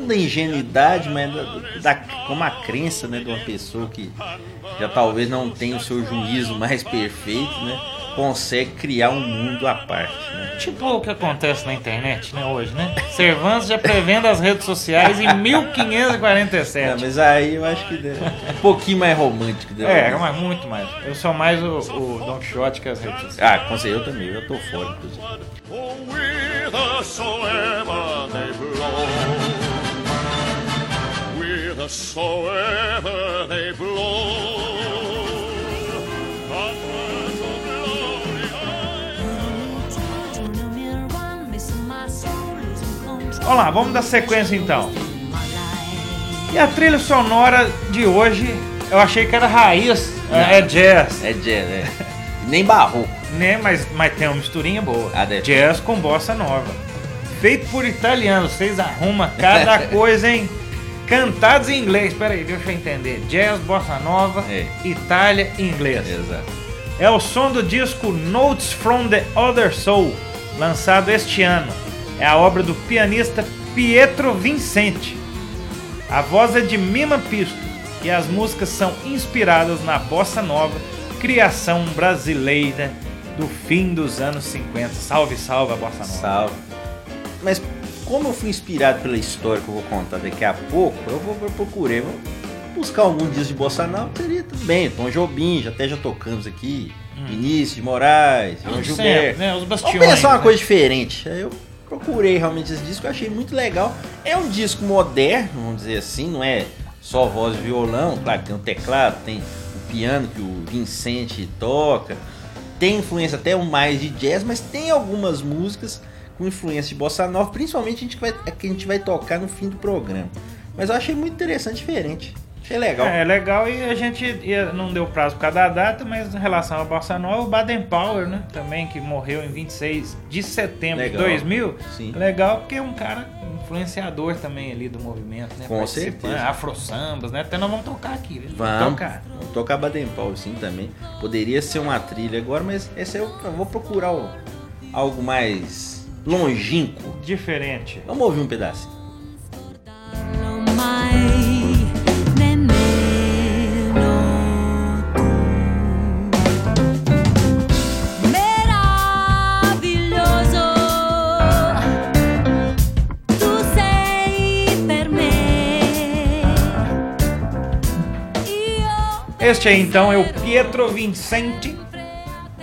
da ingenuidade, mas da, da como a crença né, de uma pessoa que já talvez não tenha o seu juízo mais perfeito, né? Consegue criar um mundo à parte. Né? Tipo o que acontece na internet, né, hoje, né? Cervantes já prevendo as redes sociais em 1547. É, mas aí eu acho que é um pouquinho mais romântico. né? É, mas muito mais. Eu sou mais o, o Don Quixote que as redes sociais. Ah, com certeza eu também, eu tô fora, inclusive. Whithersoever they blow, Vamos lá, vamos dar sequência então. E a trilha sonora de hoje, eu achei que era raiz, é, é jazz, É jazz, é. Nem barroco. né? Mas, mas tem uma misturinha boa. Ah, deve. Jazz com bossa nova. Feito por italianos, vocês arrumam cada coisa, hein? Cantados em inglês, peraí, deixa eu entender. Jazz, bossa nova, É. Itália e inglês. Exato. É o som do disco Notes from the Other Soul, lançado este ano. É a obra do pianista Pietro Vincente. A voz é de Mima Pisto e as músicas são inspiradas na bossa nova, criação brasileira do fim dos anos 50. Salve, salve a bossa nova. Salve. Mas como eu fui inspirado pela história que eu vou contar daqui a pouco, eu vou eu procurei, vou buscar algum disco de bossa nova, seria tudo bem. Tom Jobim, já até já tocamos aqui. Vinícius de Moraes, João Hum. Gilberto. né? Os Vamos bastiões. pensar uma né? coisa diferente. Aí eu procurei realmente esse disco, achei muito legal. É um disco moderno, vamos dizer assim, não é só voz e violão. Claro, tem o teclado, tem o piano que o Vicente toca. Tem influência até mais de jazz, mas tem algumas músicas com influência de bossa nova, principalmente a gente vai, a que a gente vai tocar no fim do programa. Mas eu achei muito interessante, diferente. Achei legal. É legal e a gente ia- não deu prazo por causa da data, mas em relação à Bossa Nova, o Baden Powell, né? Também, que morreu em 26 de setembro Legal. de 2000. Sim. Legal porque é um cara influenciador também ali do movimento, né? Com certeza. Afro sambas, né? Até nós vamos tocar aqui, viu? Vamos tocar. Vamos tocar Baden Powell sim também. Poderia ser uma trilha agora, mas esse eu, eu vou procurar o- algo mais longínquo. Diferente. Vamos ouvir um pedacinho. Este aí então é o Pietro Vincente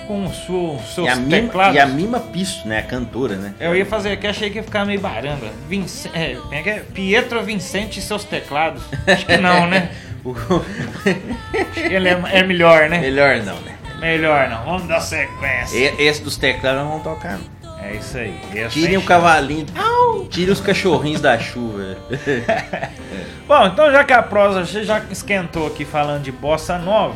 com o seu, seus E a, Mima, teclados. e a Mima Pisto, né? A cantora, né? Eu ia fazer aqui, achei que ia ficar meio baramba. Vince, é, é é? Pietro Vincente e seus teclados. Acho que não, né? Acho que ele é, é melhor, né? Melhor não, né? Melhor não. Vamos dar sequência. E- Esse dos teclados não vão tocar. não. É isso aí. Esse Tirem é o cavalinho. Tirem os cachorrinhos da chuva. Bom, então já que a prosa você já esquentou aqui falando de bossa nova,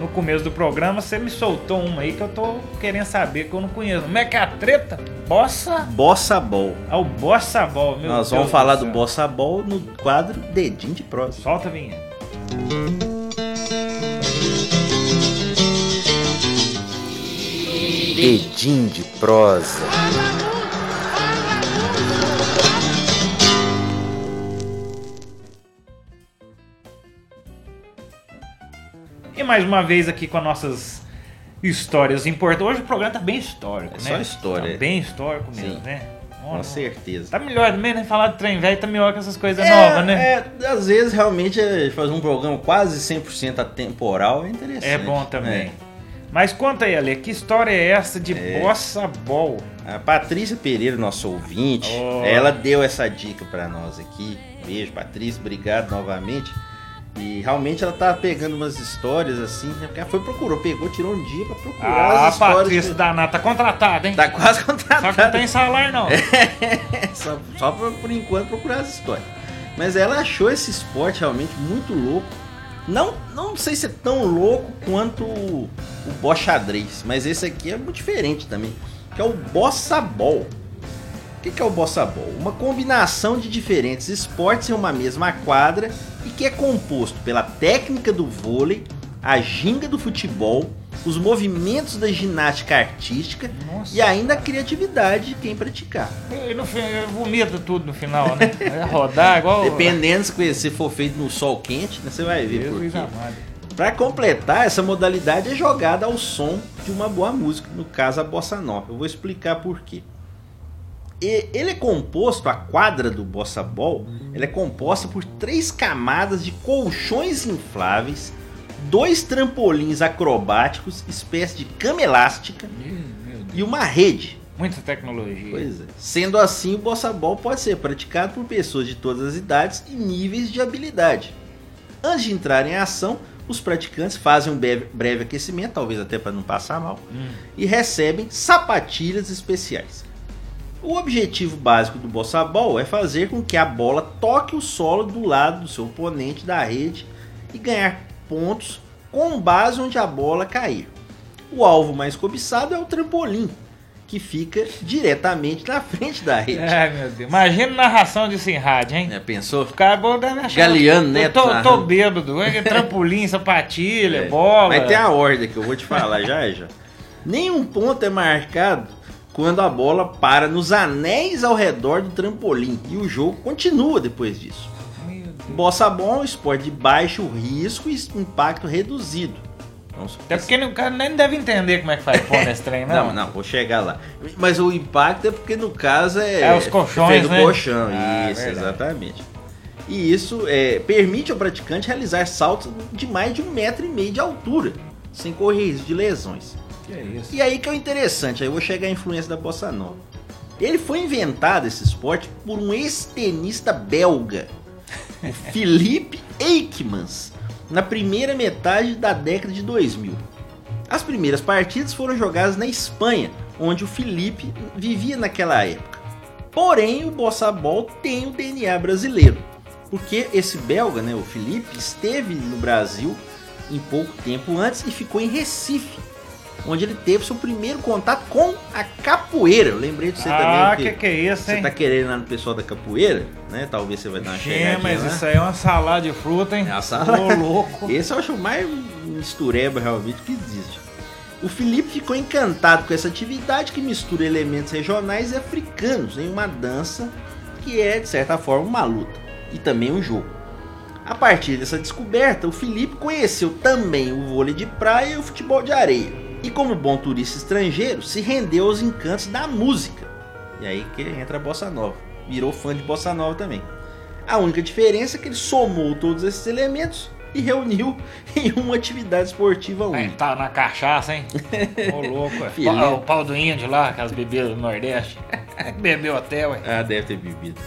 no começo do programa você me soltou uma aí que eu tô querendo saber, que eu não conheço. Como é que é a treta? Bossa? Bossa Ball. É o Bossa Ball, meu Nós Deus vamos falar do céu. Bossa Ball no quadro Dedinho de Prosa. Solta a vinheta. Dedinho de prosa. E mais uma vez aqui com as nossas histórias importantes. Hoje o programa tá bem histórico, É né? só história. Tá bem histórico mesmo, Sim. né? Com certeza. Tá melhor também, né? Falar de trem velho tá melhor que essas coisas É, novas, né? é, às vezes realmente é, fazer um programa quase 100% atemporal é interessante. É bom também. É. Mas conta aí, Ale, que história é essa de É. bossa ball? A Patrícia Pereira, nosso ouvinte, Oh. ela deu essa dica pra nós aqui. Beijo, Patrícia, obrigado novamente. E realmente ela tá pegando umas histórias assim, né? Porque ela foi procurou, pegou, tirou um dia pra procurar Ah, as histórias. Patrícia Danata, tá contratada, hein? Tá quase Só que não contratada. tem salário, não. só só por, por enquanto procurar as histórias. Mas ela achou esse esporte realmente muito louco. Não, não sei se é tão louco quanto o, o bocha xadrez, mas esse aqui é muito diferente também, que é o bossa ball. O que, que é o bossa ball? Uma combinação de diferentes esportes em uma mesma quadra e que é composto pela técnica do vôlei, a ginga do futebol, os movimentos da ginástica artística Nossa. e ainda a criatividade de quem praticar. E no fim, vomita tudo no final, né? É rodar igual. Dependendo se for feito no sol quente, né, você vai ver. Para completar, essa modalidade é jogada ao som de uma boa música, no caso a bossa nova. Eu vou explicar por quê. E- Ele é composto, a quadra do bossa ball, ela é composta por três camadas de colchões infláveis, dois trampolins acrobáticos, espécie de cama elástica e uma rede. Muita tecnologia. Pois é. Sendo assim, o bossa ball pode ser praticado por pessoas de todas as idades e níveis de habilidade. Antes de entrar em ação, os praticantes fazem um breve, breve aquecimento, talvez até para não passar mal, Hum. e recebem sapatilhas especiais. O objetivo básico do bossa ball é fazer com que a bola toque o solo do lado do seu oponente da rede e ganhar pontos com base onde a bola cair. O alvo mais cobiçado é o trampolim, que fica diretamente na frente da rede. Ai, meu Deus. Imagina narração disso em rádio, hein? É, pensou? O cara bom deve achar. Galeano, Eu né, Tô, tô narrando. bêbado. É trampolim, sapatilha, É, bola. Mas tem a ordem que eu vou te falar já já. Nenhum ponto é marcado quando a bola para nos anéis ao redor do trampolim e o jogo continua depois disso. Bossa é um esporte de baixo risco e impacto reduzido. Se- Até porque o cara nem deve entender como é que faz pôr nesse trem, não. Não, não, vou chegar lá. Mas o impacto é porque no caso é. É os colchões, feito do né? colchão, Ah, isso, verdade. exatamente. E isso é, permite ao praticante realizar saltos de mais de um metro e meio de altura, sem correr risco de lesões. Que é isso? E aí que é o interessante, aí eu vou chegar à influência da bossa nova. Ele foi inventado esse esporte por um ex-tenista belga, o Philippe Eijkmans, na primeira metade da década de 2000. As primeiras partidas foram jogadas na Espanha, onde o Felipe vivia naquela época. Porém, o Bossa Ball tem o DNA brasileiro, porque esse belga, né, o Felipe, esteve no Brasil em pouco tempo antes e ficou em Recife, onde ele teve seu primeiro contato com a capoeira. Eu lembrei de você Ah, também que que é isso, você hein? tá querendo ir lá no pessoal da capoeira, né? Talvez você vai dar uma Gente, chegadinha mas lá. isso aí é uma salada de fruta, hein? É uma salada. Ô, louco. Esse eu acho o mais mistureba realmente que existe. O Felipe ficou encantado com essa atividade que mistura elementos regionais e africanos em uma dança que é, de certa forma, uma luta e também um jogo. A partir dessa descoberta, o Felipe conheceu também o vôlei de praia e o futebol de areia. E como bom turista estrangeiro, se rendeu aos encantos da música. E aí que entra a bossa nova. Virou fã de bossa nova também. A única diferença é que ele somou todos esses elementos e reuniu em uma atividade esportiva única. tá na cachaça, hein? Ô, louco. é. O pau do índio lá, aquelas bebidas do Nordeste. Bebeu até, ué. Ah, deve ter bebido.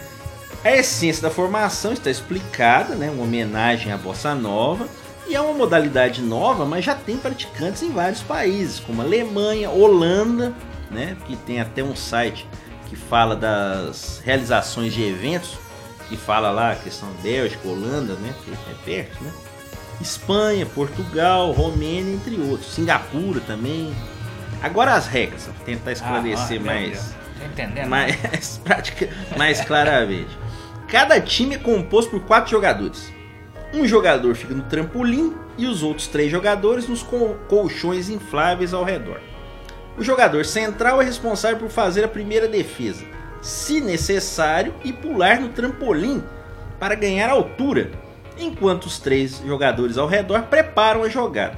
A essência da formação está explicada, né? Uma homenagem à bossa nova. E é uma modalidade nova, mas já tem praticantes em vários países, como Alemanha, Holanda, né? Que tem até um site que fala das realizações de eventos, que fala lá a questão Bélgica, Holanda, né? Que é perto, né? Espanha, Portugal, Romênia, entre outros. Singapura também. Agora as regras, vou tentar esclarecer Ah, ah, mais entendendo. mais, prática, mais claramente. Cada time é composto por quatro jogadores. Um jogador fica no trampolim e os outros três jogadores nos col- colchões infláveis ao redor. O jogador central é responsável por fazer a primeira defesa, se necessário, e pular no trampolim para ganhar altura, enquanto os três jogadores ao redor preparam a jogada.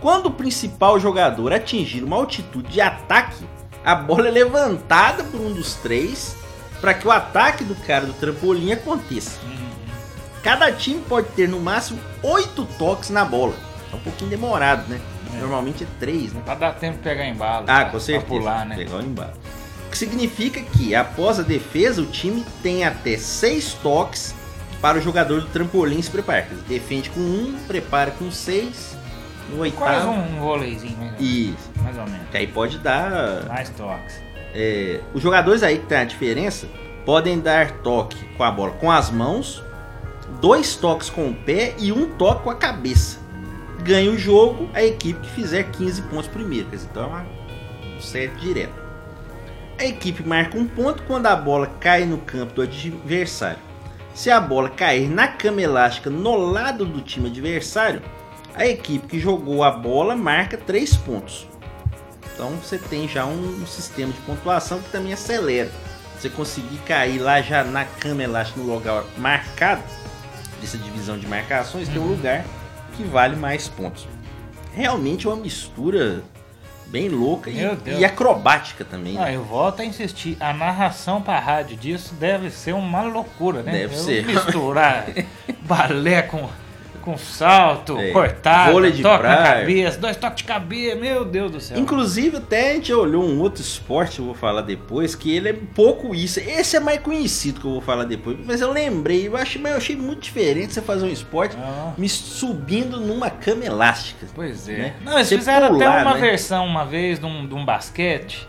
Quando o principal jogador atingir uma altitude de ataque, a bola é levantada por um dos três para que o ataque do cara do trampolim aconteça. Cada time pode ter no máximo 8 toques na bola, É um pouquinho demorado, né? Normalmente é três, né? Pra dar tempo de pegar embalo. Ah, pra- com certeza. Pra pular, né? Pegar o embalo. O que significa que, após a defesa, o time tem até seis toques para o jogador do trampolim se preparar. Defende com um, prepara com seis, no Quase oitavo. um voleizinho, né? Isso. Mais ou menos. Que aí pode dar. Mais toques. é, os jogadores aí que tem a diferença podem dar toque com a bola com as mãos, dois toques com o pé e um toque com a cabeça. Ganha o jogo a equipe que fizer 15 pontos primeiro. Então é uma um set direto. A equipe marca um ponto quando a bola cai no campo do adversário. Se a bola cair na cama elástica no lado do time adversário, a equipe que jogou a bola marca 3 pontos. Então você tem já um sistema de pontuação que também acelera. Você conseguir cair lá já na cama elástica no lugar marcado, dessa divisão de marcações, tem um lugar que vale mais pontos. Realmente é uma mistura bem louca e, e acrobática também. Ah, né? eu volto a insistir. A narração pra rádio disso deve ser uma loucura, né? Deve Eu ser. Misturar balé com, com salto, É, cortado, vôlei de toque praia. cabeça, dois toques de cabeça. Meu Deus do céu. Inclusive, até a gente olhou um outro esporte, eu vou falar depois, que ele é pouco isso. Esse é mais conhecido que eu vou falar depois. Mas eu lembrei, eu achei, mas eu achei muito diferente você fazer um esporte Ah. me subindo numa cama elástica. Pois é. né? Não, eles Você fizeram pular, até uma né? versão uma vez de um, de um basquete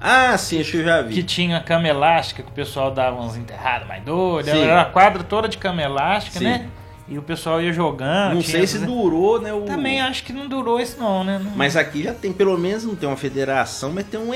Ah, sim, acho que eu já vi. que tinha cama elástica, que o pessoal dava uns enterrados mais doidos. Sim. Era a quadra toda de cama elástica, Sim. né? E o pessoal ia jogando. Não sei se durou, né? O... Também acho que não durou isso não, né? Não- Mas aqui já tem, pelo menos não tem uma federação, mas tem um,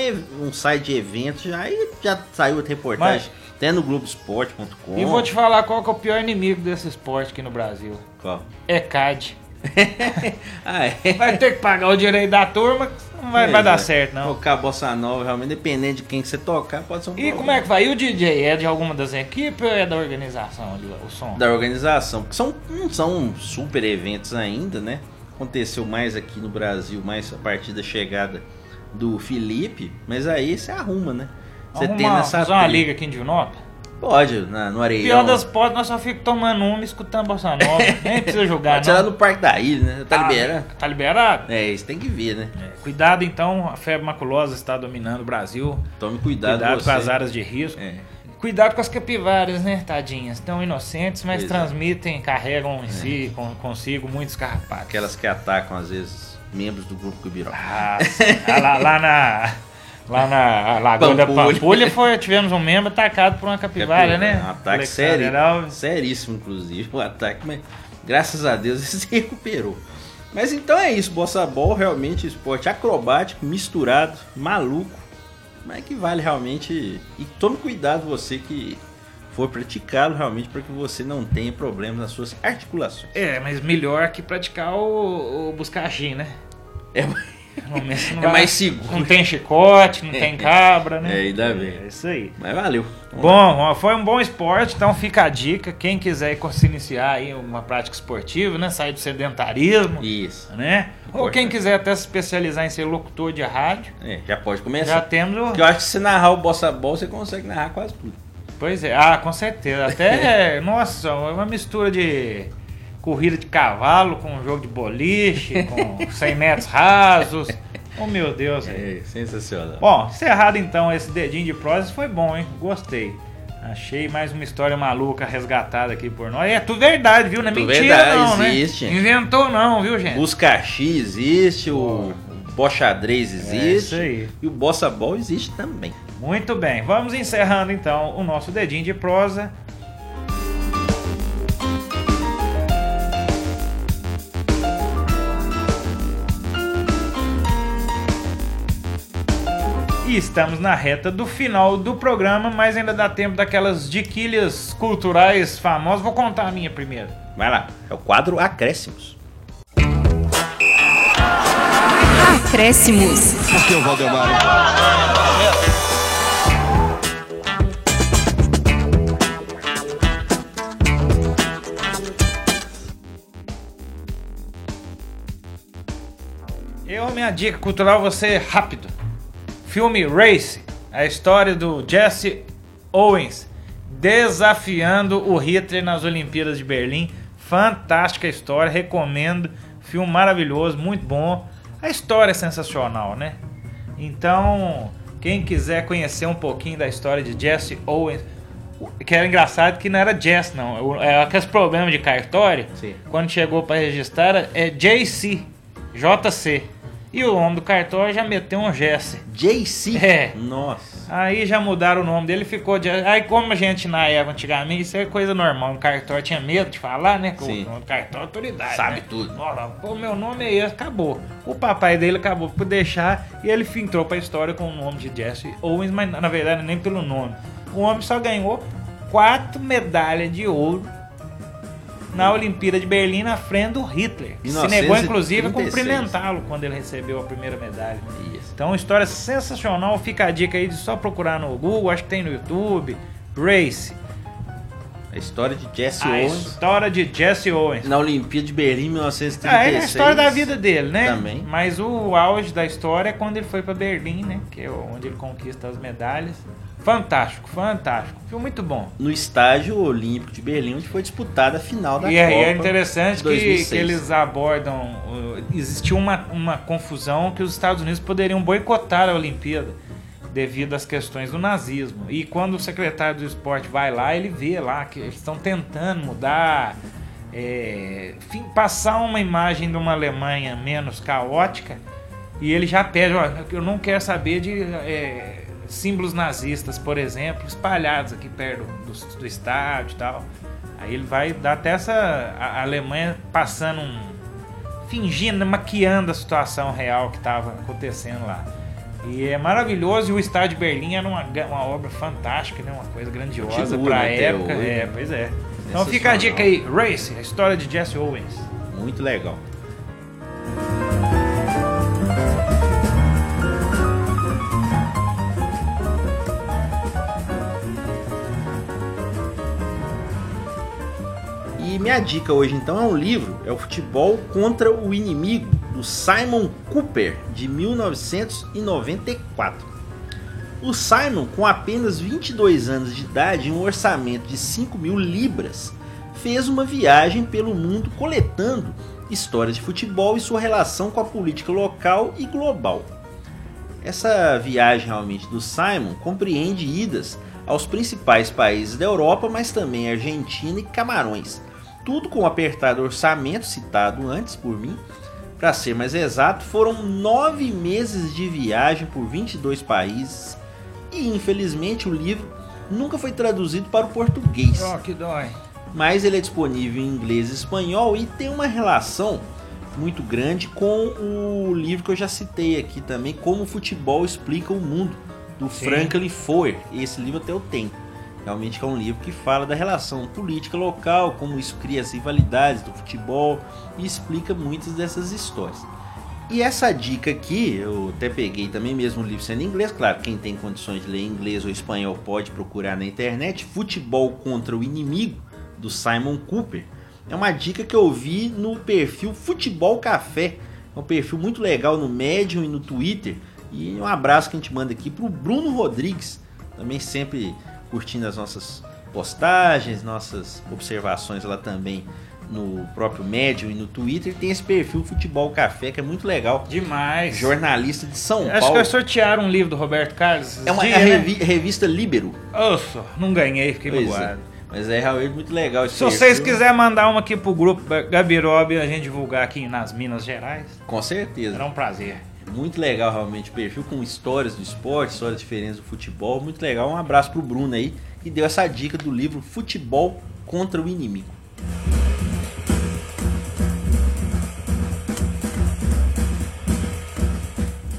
um site de eventos já e já saiu a reportagem. Até no Globoesporte.com. E vou te falar qual que é o pior inimigo desse esporte aqui no Brasil. Qual? É CAD. Ah, é. Vai ter que pagar o direito da turma, não vai, vai Pois dar é. certo, não. Tocar bossa nova, realmente, dependendo de quem que você tocar, pode ser um E problema. como é que vai? E o DJ é de alguma das equipes ou é da organização ali, o som? da organização, porque são, não são super eventos ainda, né? Aconteceu mais aqui no Brasil, mais a partir da chegada do Felipe, mas aí você arruma, né? Você Arruma tem nessa fazer uma liga aqui em Divinópolis? Pode, na, no Areião. Pior das potes, nós só ficamos tomando uma e escutando bossa nova. Nem precisa jogar, Pode lá no Parque da Ilha, né? Tá Ah, liberando? Tá liberado? É, isso tem que ver, né? Cuidado então, a febre maculosa está dominando o Brasil. Tome cuidado, Cuidado com as áreas de risco. É. Cuidado com as capivaras, né, tadinhas? Estão inocentes, mas é. transmitem, carregam em si, com- consigo, muitos carrapatos. Aquelas que atacam, às vezes, membros do grupo Cubiró. Ah. Ah, lá, lá na. Lá na Lagoa da Pampulha. Foi, tivemos um membro atacado por uma capivara, né? Um ataque sério, seríssimo, inclusive, o ataque, mas graças a Deus ele se recuperou. Mas então é isso, Bossa Ball realmente esporte acrobático, misturado, maluco, mas que vale realmente. E tome cuidado você que for praticá-lo realmente para que você não tenha problemas nas suas articulações. É, mas melhor que praticar o, o buscachim, né? É, não É mais seguro. Não tem chicote, não tem cabra, né? É, ainda bem. É isso aí. Mas valeu. Bom, foi um bom esporte, então fica a dica. Quem quiser se iniciar aí uma prática esportiva, né? Sair do sedentarismo, Isso. né? Ou quem quiser até se especializar em ser locutor de rádio, É, já pode começar. já temos o. Porque eu acho que se narrar o Bossa Ball, você consegue narrar quase tudo. Pois é, ah, com certeza. Até, nossa, é uma mistura de corrida de cavalo com jogo de boliche, com 100 metros rasos. Oh, meu Deus. É, sensacional. Bom, encerrado então esse dedinho de prosas, foi bom, hein? Gostei. Achei mais uma história maluca resgatada aqui por nós. É tudo verdade, viu? Não é Tudo mentira verdade, não, né? existe. Inventou não, viu, gente? Busca X existe, o Boxadrez existe. É isso aí. E o Bossa Ball existe também. Muito bem, vamos encerrando então o nosso dedinho de prosa. Estamos na reta do final do programa, mas ainda dá tempo daquelas diquilhas culturais famosas. Vou contar a minha primeiro. Vai lá, é o quadro Acréscimos. Acréscimos. Aqui é o Valdemar. Eu, minha dica cultural, você rápido. Filme Race, a história do Jesse Owens desafiando o Hitler nas Olimpíadas de Berlim. Fantástica história, recomendo. Filme maravilhoso, muito bom. A história é sensacional, né? Então, quem quiser conhecer um pouquinho da história de Jesse Owens, que era engraçado que não era Jesse, não. É aqueles problemas de cartório. Sim. Quando chegou para registrar, é JC, JC. E o nome do cartório já meteu um Jesse. JC? É. Nossa. Aí já mudaram o nome dele, ficou de. Aí como a gente na época antigamente, isso é coisa normal. No cartório tinha medo de falar, né? Que Sim. O nome do cartório é autoridade. Sabe né? tudo. Pô, meu nome é esse, acabou. O papai dele acabou por deixar e ele entrou pra história com o nome de Jesse Owens, mas na verdade nem pelo nome. O homem só ganhou quatro medalhas de ouro na Olimpíada de Berlim na frente do Hitler. Se negou, inclusive, a 1936. cumprimentá-lo quando ele recebeu a primeira medalha. Então, história sensacional. Fica a dica aí de só procurar no Google, acho que tem no YouTube. Race, A história de Jesse a Owens história de Jesse Owens. na Olimpíada de Berlim em 1936. Ah, é a história da vida dele, né? Também. Mas o auge da história é quando ele foi pra Berlim, né? Que é onde ele conquista as medalhas. Fantástico, fantástico. Filme muito bom. No estádio olímpico de Berlim, onde foi disputada a final da E Copa. aí é interessante que, 2006. que eles abordam. uh, Existiu uma, uma confusão que os Estados Unidos poderiam boicotar a Olimpíada devido às questões do nazismo. E quando o secretário do esporte vai lá, ele vê lá que eles estão tentando mudar, é, enfim, passar uma imagem de uma Alemanha menos caótica. E ele já pede: ó, eu não quero saber de é, símbolos nazistas, por exemplo, espalhados aqui perto do, do estádio e tal. Aí ele vai dar até essa a Alemanha passando um fingindo, maquiando a situação real que estava acontecendo lá. E é maravilhoso e o estádio de Berlim era uma, uma obra fantástica, né? Uma coisa grandiosa Continua, para a né, época. hoje. É, pois é. Então fica a dica aí, Race, a história de Jesse Owens. Muito legal. Minha dica hoje então é um livro, é o Futebol contra o Inimigo, do Simon Cooper, de 1994. O Simon, com apenas 22 anos de idade e um orçamento de 5 mil libras, fez uma viagem pelo mundo coletando histórias de futebol e sua relação com a política local e global. Essa viagem realmente do Simon compreende idas aos principais países da Europa, mas também Argentina e Camarões. Tudo com o apertado orçamento citado antes por mim. Para ser mais exato, foram nove meses de viagem por 22 países e infelizmente o livro nunca foi traduzido para o português Oh, que dói. mas ele é disponível em inglês e espanhol e tem uma relação muito grande com o livro que eu já citei aqui também, Como o Futebol Explica o Mundo, do Sim. Franklin Foer. Esse livro até eu tenho. Realmente é um livro que fala da relação política local, como isso cria as rivalidades do futebol e explica muitas dessas histórias. E essa dica aqui, eu até peguei também mesmo o livro sendo em inglês, claro, quem tem condições de ler inglês ou espanhol pode procurar na internet, Futebol contra o Inimigo, do Simon Cooper. É uma dica que eu vi no perfil Futebol Café, é um perfil muito legal no Medium e no Twitter. E um abraço que a gente manda aqui pro Bruno Rodrigues, também sempre curtindo as nossas postagens, nossas observações lá também no próprio Medium e no Twitter. Tem esse perfil Futebol Café que é muito legal. Demais. Jornalista de São Acho que Paulo. vai sortear um livro do Roberto Carlos. É uma dias, é né? revi- revista Libero. Osso, não ganhei, fiquei Pois é. magoado. Mas é realmente muito legal esse Se vocês perfil. quiserem mandar uma aqui pro grupo Gabirob a gente divulgar aqui nas Minas Gerais, Com certeza. será um prazer. Muito legal realmente o perfil com histórias do esporte, histórias diferentes do futebol. Muito legal. Um abraço pro Bruno aí que deu essa dica do livro Futebol contra o Inimigo.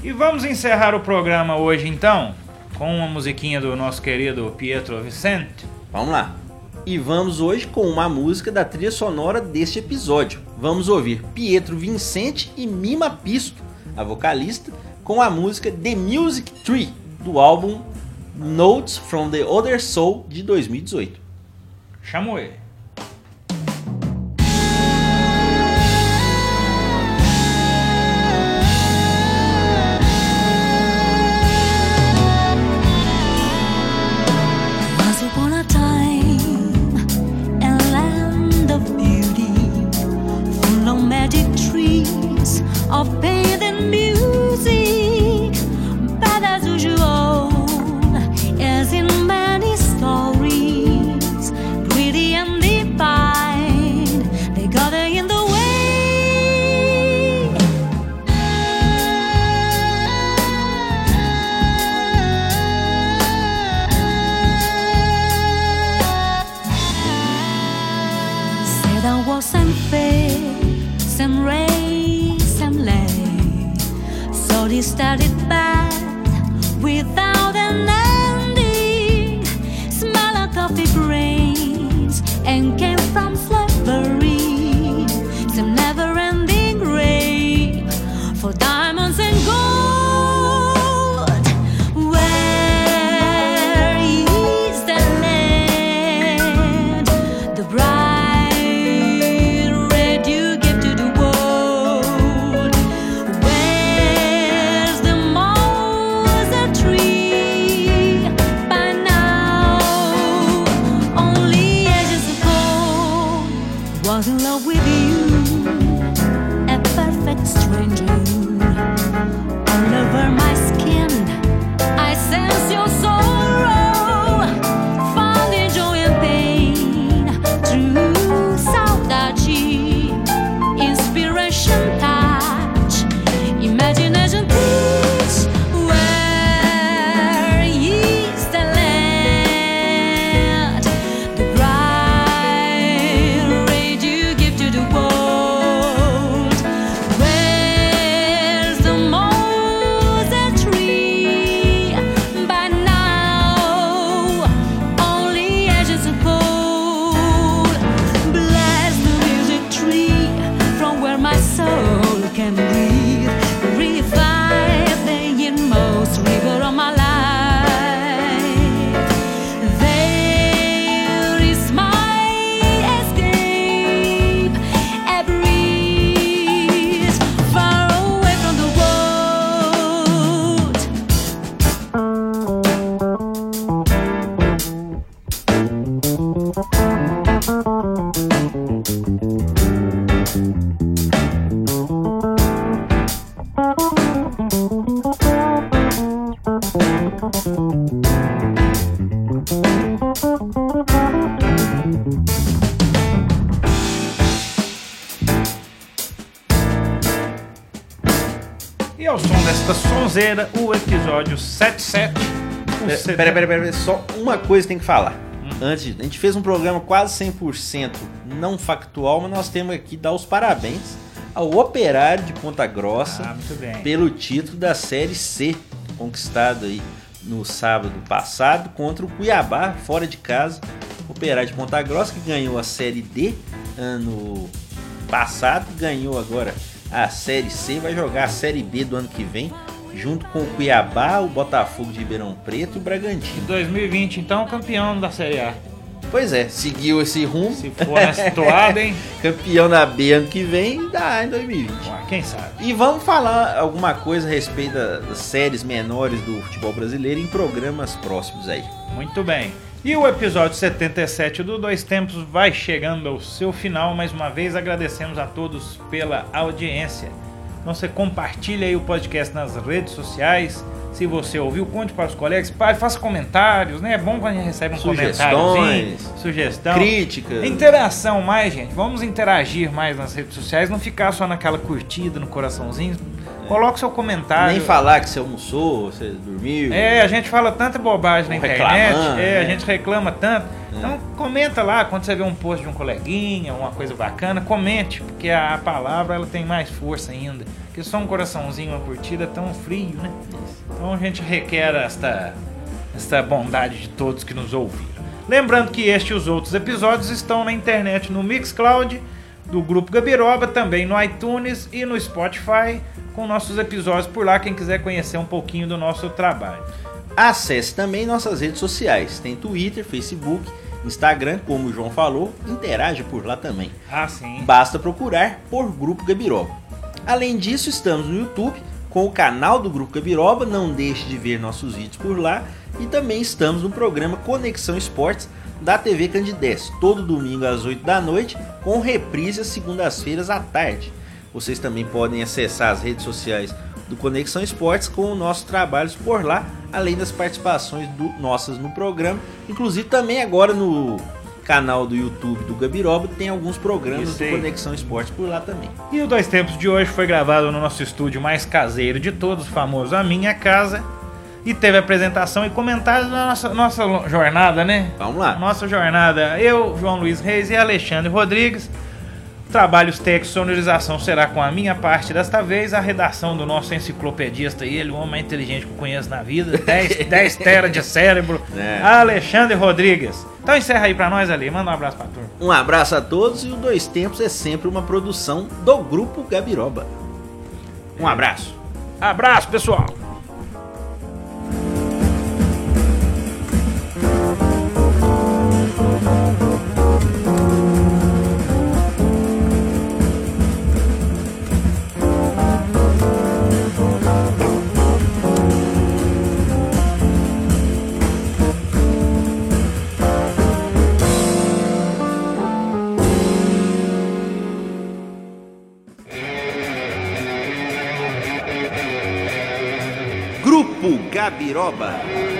E vamos encerrar o programa hoje então com uma musiquinha do nosso querido Pietro Vicente. Vamos lá. E vamos hoje com uma música da trilha sonora deste episódio. Vamos ouvir Pietro Vincente e Mima Pisto, a vocalista, com a música The Music Tree, do álbum Notes from the Other Soul de 2018. Chamo ele. E ao som desta sonzeira, o episódio 77. o Pera, CD. pera, pera, pera, só uma coisa tem que falar. Hum. Antes, a gente fez um programa quase 100% não factual, mas nós temos aqui que dar os parabéns ao Operário de Ponta Grossa Ah, pelo título da Série C, conquistado aí no sábado passado contra o Cuiabá, fora de casa. Operário de Ponta Grossa que ganhou a Série D ano passado, ganhou agora a Série C, vai jogar a Série B do ano que vem, junto com o Cuiabá, o Botafogo de Ribeirão Preto e o Bragantino. 2020, então, campeão da Série A. Pois é, seguiu esse rumo. Se for nessa toada, hein? Campeão da B ano que vem, dá em 2020. Ué, Quem sabe? E vamos falar alguma coisa a respeito da- das séries menores do futebol brasileiro em programas próximos aí. Muito bem. E o episódio 77 do Dois Tempos vai chegando ao seu final. Mais uma vez agradecemos a todos pela audiência. Então você compartilha aí o podcast nas redes sociais. Se você ouviu, conte para os colegas, faça comentários, né? É bom quando a gente recebe um comentário, sugestão, críticas. interação mais, gente. Vamos interagir mais nas redes sociais, não ficar só naquela curtida no coraçãozinho. Coloque seu comentário. Nem falar que você almoçou, você dormiu. É, a gente fala tanta bobagem na internet, é, a né? gente reclama tanto. Então comenta lá quando você vê um post de um coleguinha, uma coisa bacana, comente, porque a, a palavra ela tem mais força ainda. Porque só um coraçãozinho, uma curtida é tão frio, né? Então a gente requer esta, esta bondade de todos que nos ouviram. Lembrando que este e os outros episódios estão na internet no Mixcloud, do Grupo Gabiroba, também no iTunes e no Spotify, com nossos episódios por lá, quem quiser conhecer um pouquinho do nosso trabalho. Acesse também nossas redes sociais. Tem Twitter, Facebook, Instagram, como o João falou, interage por lá também. Ah, sim. Basta procurar por Grupo Gabiroba. Além disso, estamos no YouTube com o canal do Grupo Gabiroba, não deixe de ver nossos vídeos por lá. E também estamos no programa Conexão Esportes da TV Candidez, todo domingo às 8 da noite, com reprise às segundas-feiras à tarde. Vocês também podem acessar as redes sociais do Conexão Esportes com nossos trabalhos por lá, além das participações do- nossas no programa. Inclusive também agora no canal do YouTube do Gabiroba tem alguns programas do. Conexão Esportes por lá também. E o Dois Tempos de hoje foi gravado no nosso estúdio mais caseiro de todos, famoso A Minha Casa. E teve apresentação e comentários da nossa, nossa jornada, né? Vamos lá. Nossa jornada. Eu, João Luiz Reis e Alexandre Rodrigues. Trabalhos técnicos, sonorização será com a minha parte desta vez. A redação do nosso enciclopedista e ele, o homem mais inteligente que eu conheço na vida. 10, 10 teras de cérebro. É. Alexandre Rodrigues. Então encerra aí pra nós ali. Manda um abraço pra turma. Um abraço a todos e o Dois Tempos é sempre uma produção do Grupo Gabiroba. Um abraço. Abraço, pessoal. Gabiroba.